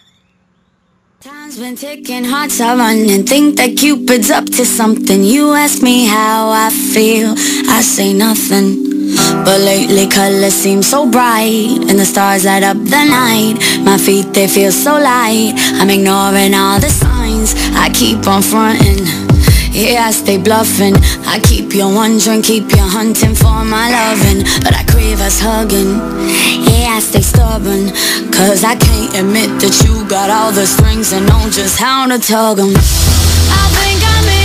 Time's been ticking, hearts are running. Think that Cupid's up to something. You ask me how I feel I say nothing. But lately colors seem so bright And the stars light up the night. My feet, they feel so light. I'm ignoring all the signs. I keep on fronting yeah, I stay bluffing. I keep you wondering, keep you hunting for my loving. But I crave us hugging. Yeah, I stay stubborn. Cause I can't admit that you got all the strings And know just how to tug 'em. I think I'm in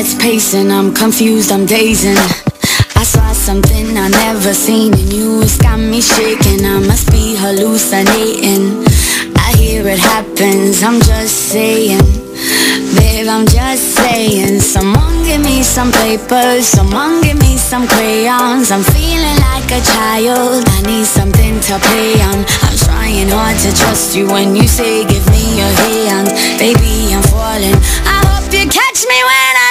heart's pacing, I'm confused, I'm dazing. I saw something I never seen in you. It's got me shaking, I must be hallucinating. I hear it happens, I'm just saying. Babe, I'm just saying. Someone give me some papers Someone give me some crayons. I'm feeling like a child I need something to play on. I'm trying hard to trust you When you say give me your hand. Baby, I'm falling. I hope you catch me when I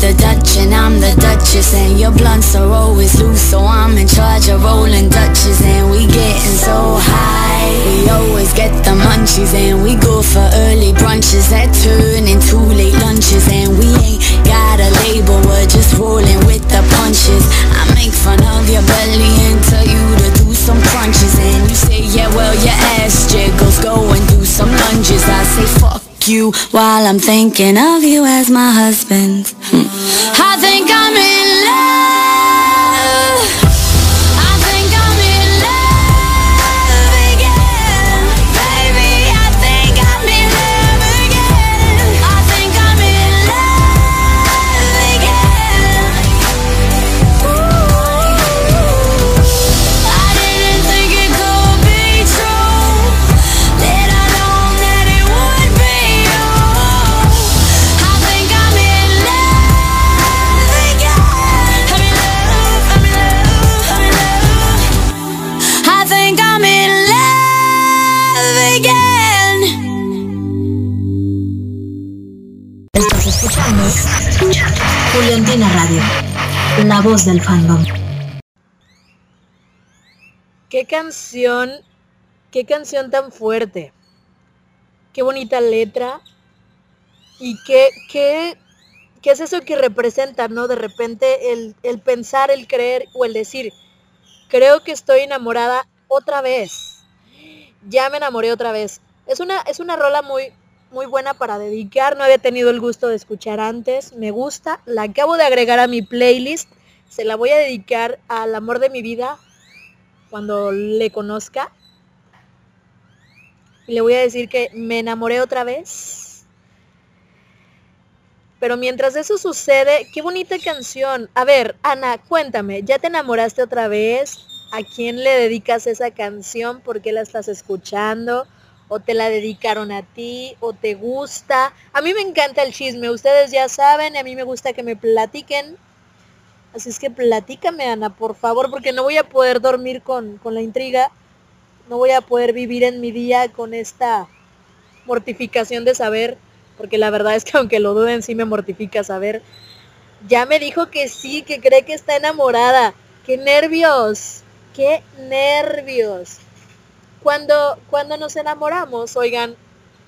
the Dutch and I'm the Duchess. And your blunts are always loose So I'm in charge of rolling Dutches. And we getting so high We always get the munchies. And we go for early brunches That turn into late lunches. And we ain't got a label We're just rolling with the punches. I make fun of your belly And tell you to do some crunches. And you say yeah well your ass jiggles Go and do some lunges. I say fuck you while I'm thinking of you as my husband. I think I'm in love. Voz del fandom. Qué canción, qué canción tan fuerte. Qué bonita letra. Y qué, qué, qué es eso que representa, ¿no? De repente el, el pensar, el creer o el decir, creo que estoy enamorada otra vez. Ya me enamoré otra vez. Es una, es una rola muy, muy buena para dedicar. No había tenido el gusto de escuchar antes. Me gusta. La acabo de agregar a mi playlist. Se la voy a dedicar al amor de mi vida cuando le conozca. Y le voy a decir que me enamoré otra vez. Pero mientras eso sucede, qué bonita canción. A ver, Ana, cuéntame, ¿ya te enamoraste otra vez? ¿A quién le dedicas esa canción? ¿Por qué la estás escuchando? ¿O te la dedicaron a ti? ¿O te gusta? A mí me encanta el chisme, ustedes ya saben, a mí me gusta que me platiquen. Así es que platícame, Ana, por favor, porque no voy a poder dormir con, con la intriga. No voy a poder vivir en mi día con esta mortificación de saber, porque la verdad es que aunque lo duden, sí me mortifica saber. Ya me dijo que sí, que cree que está enamorada. ¡Qué nervios! ¡Qué nervios! Cuando, cuando nos enamoramos, oigan,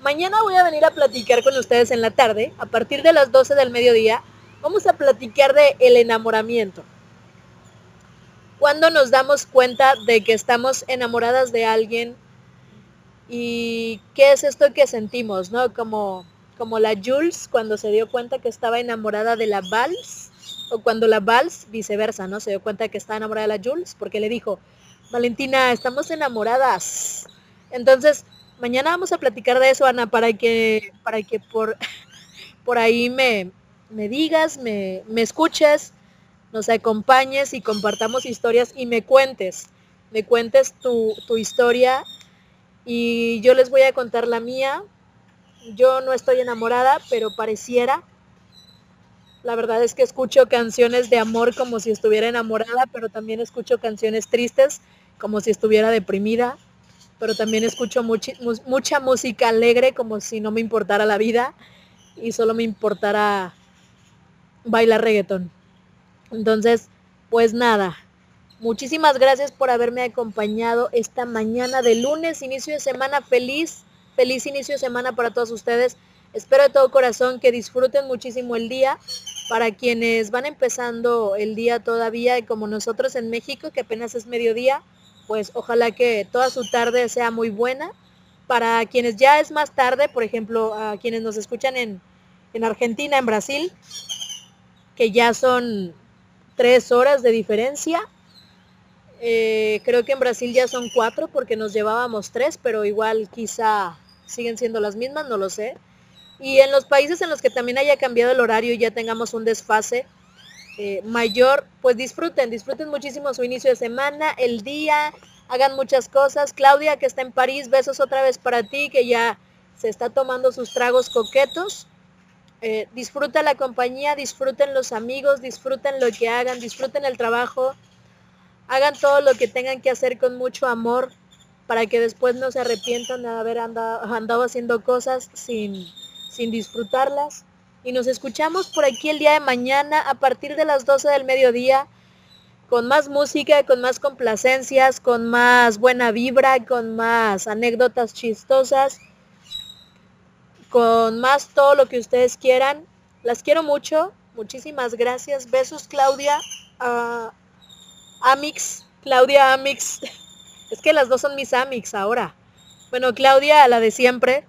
mañana voy a venir a platicar con ustedes en la tarde, a partir de las 12 del mediodía, vamos a platicar de el enamoramiento. Cuando nos damos cuenta de que estamos enamoradas de alguien y qué es esto que sentimos, ¿no? Como, como la Jules cuando se dio cuenta que estaba enamorada de la Vals, o cuando la Vals, viceversa, ¿no? Se dio cuenta que estaba enamorada de la Jules, porque le dijo, Valentina, estamos enamoradas. Entonces, mañana vamos a platicar de eso, Ana, para que, para que por, *laughs* por ahí me, me digas, me, me escuches, nos acompañes y compartamos historias y me cuentes, me cuentes tu, tu historia y yo les voy a contar la mía. Yo no estoy enamorada, pero pareciera. La verdad es que escucho canciones de amor como si estuviera enamorada, pero también escucho canciones tristes como si estuviera deprimida, pero también escucho mucha, mucha música alegre como si no me importara la vida y solo me importara bailar reggaetón. Entonces, pues nada, muchísimas gracias por haberme acompañado esta mañana de lunes, inicio de semana feliz, feliz inicio de semana para todos ustedes. Espero de todo corazón que disfruten muchísimo el día. Para quienes van empezando el día todavía, como nosotros en México, que apenas es mediodía, pues ojalá que toda su tarde sea muy buena. Para quienes ya es más tarde, por ejemplo, a quienes nos escuchan en, en Argentina, en Brasil, que ya son tres horas de diferencia. Eh, creo que en Brasil ya son cuatro porque nos llevábamos tres, pero igual quizá siguen siendo las mismas, no lo sé. Y en los países en los que también haya cambiado el horario y ya tengamos un desfase eh, mayor, pues disfruten, disfruten muchísimo su inicio de semana, el día, hagan muchas cosas. Claudia, que está en París, besos otra vez para ti, que ya se está tomando sus tragos coquetos. Eh, disfruta la compañía, disfruten los amigos, disfruten lo que hagan, disfruten el trabajo, hagan todo lo que tengan que hacer con mucho amor para que después no se arrepientan de haber andado, andado haciendo cosas sin, sin disfrutarlas. Y nos escuchamos por aquí el día de mañana a partir de las 12 del mediodía con más música, con más complacencias, con más buena vibra, con más anécdotas chistosas, con más todo lo que ustedes quieran. Las quiero mucho. Muchísimas gracias. Besos Claudia. a Amix. Claudia Amix. *laughs* Es que las dos son mis Amix ahora. Bueno, Claudia, la de siempre.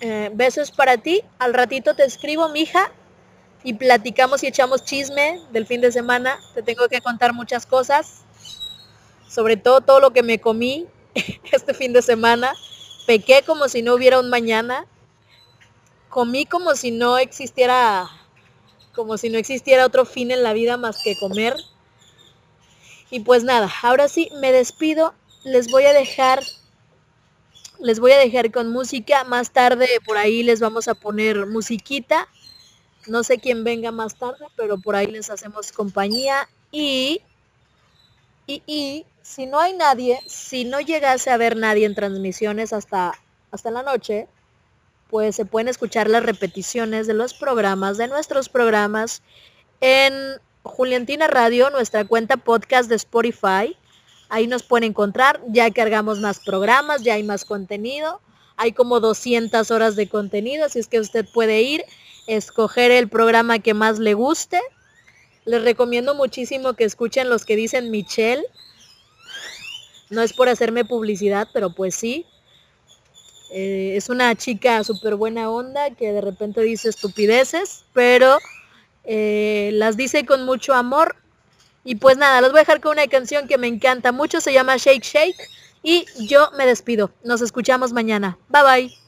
Eh, besos para ti. Al ratito te escribo, mija, y platicamos y echamos chisme del fin de semana. Te tengo que contar muchas cosas, sobre todo todo lo que me comí *laughs* este fin de semana. Pequé como si no hubiera un mañana. Comí como si no existiera, como si no existiera otro fin en la vida más que comer. Y pues nada, ahora sí me despido. Les voy a dejar les voy a dejar con música. Más tarde por ahí les vamos a poner musiquita no sé quién venga más tarde, pero por ahí les hacemos compañía. Y, y, y si no hay nadie, si no llegase a ver nadie en transmisiones hasta, hasta la noche, pues se pueden escuchar las repeticiones de los programas, de nuestros programas, en Juliantina Radio, nuestra cuenta podcast de Spotify. Ahí nos pueden encontrar, ya cargamos más programas, ya hay más contenido. Hay como 200 horas de contenido, así es que usted puede ir escoger el programa que más le guste. Les recomiendo muchísimo que escuchen los que dicen Michelle. No es por hacerme publicidad, pero pues sí. Eh, es una chica súper buena onda que de repente dice estupideces, pero eh, las dice con mucho amor. Y pues nada, los voy a dejar con una canción que me encanta mucho, se llama Shake Shake. Y yo me despido. Nos escuchamos mañana. Bye bye.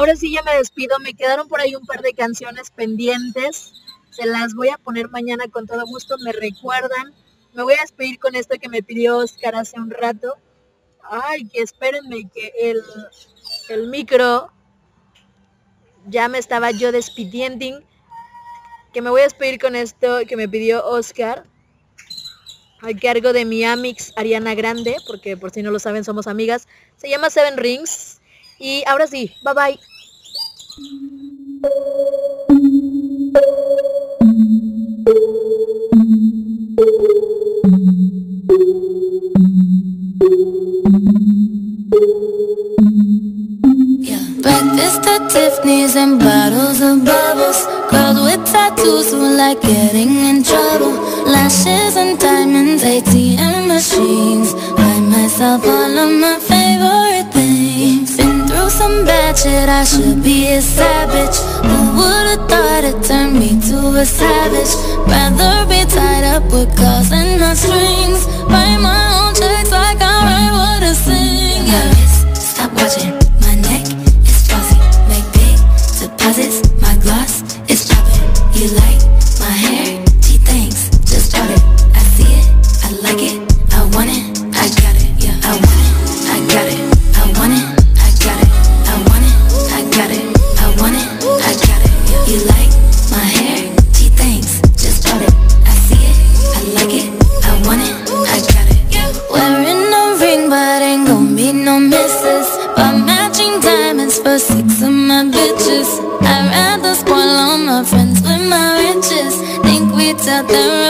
Ahora sí ya me despido, me quedaron por ahí un par de canciones pendientes. Se las voy a poner mañana con todo gusto, me recuerdan. Me voy a despedir con esto que me pidió Oscar hace un rato. Ay, que espérenme que el, el micro ya me estaba yo despidiendo. Que me voy a despedir con esto que me pidió Oscar. a cargo de mi Amix Ariana Grande, porque por si no lo saben somos amigas. Se llama Seven Rings. Y ahora sí, bye bye. Breakfast at Tiffany's and bottles of bubbles. Girls with tattoos who like getting in trouble. Lashes and diamonds, ATM machines. Buy myself all of my favorite things some bad shit, I should be a savage Who would've thought it turned me to a savage Rather be tied up with calls and not strings Write my own checks like I write what I sing Yeah, stop watching my neck is fuzzy. Make big deposits. My gloss is popping. You like out the room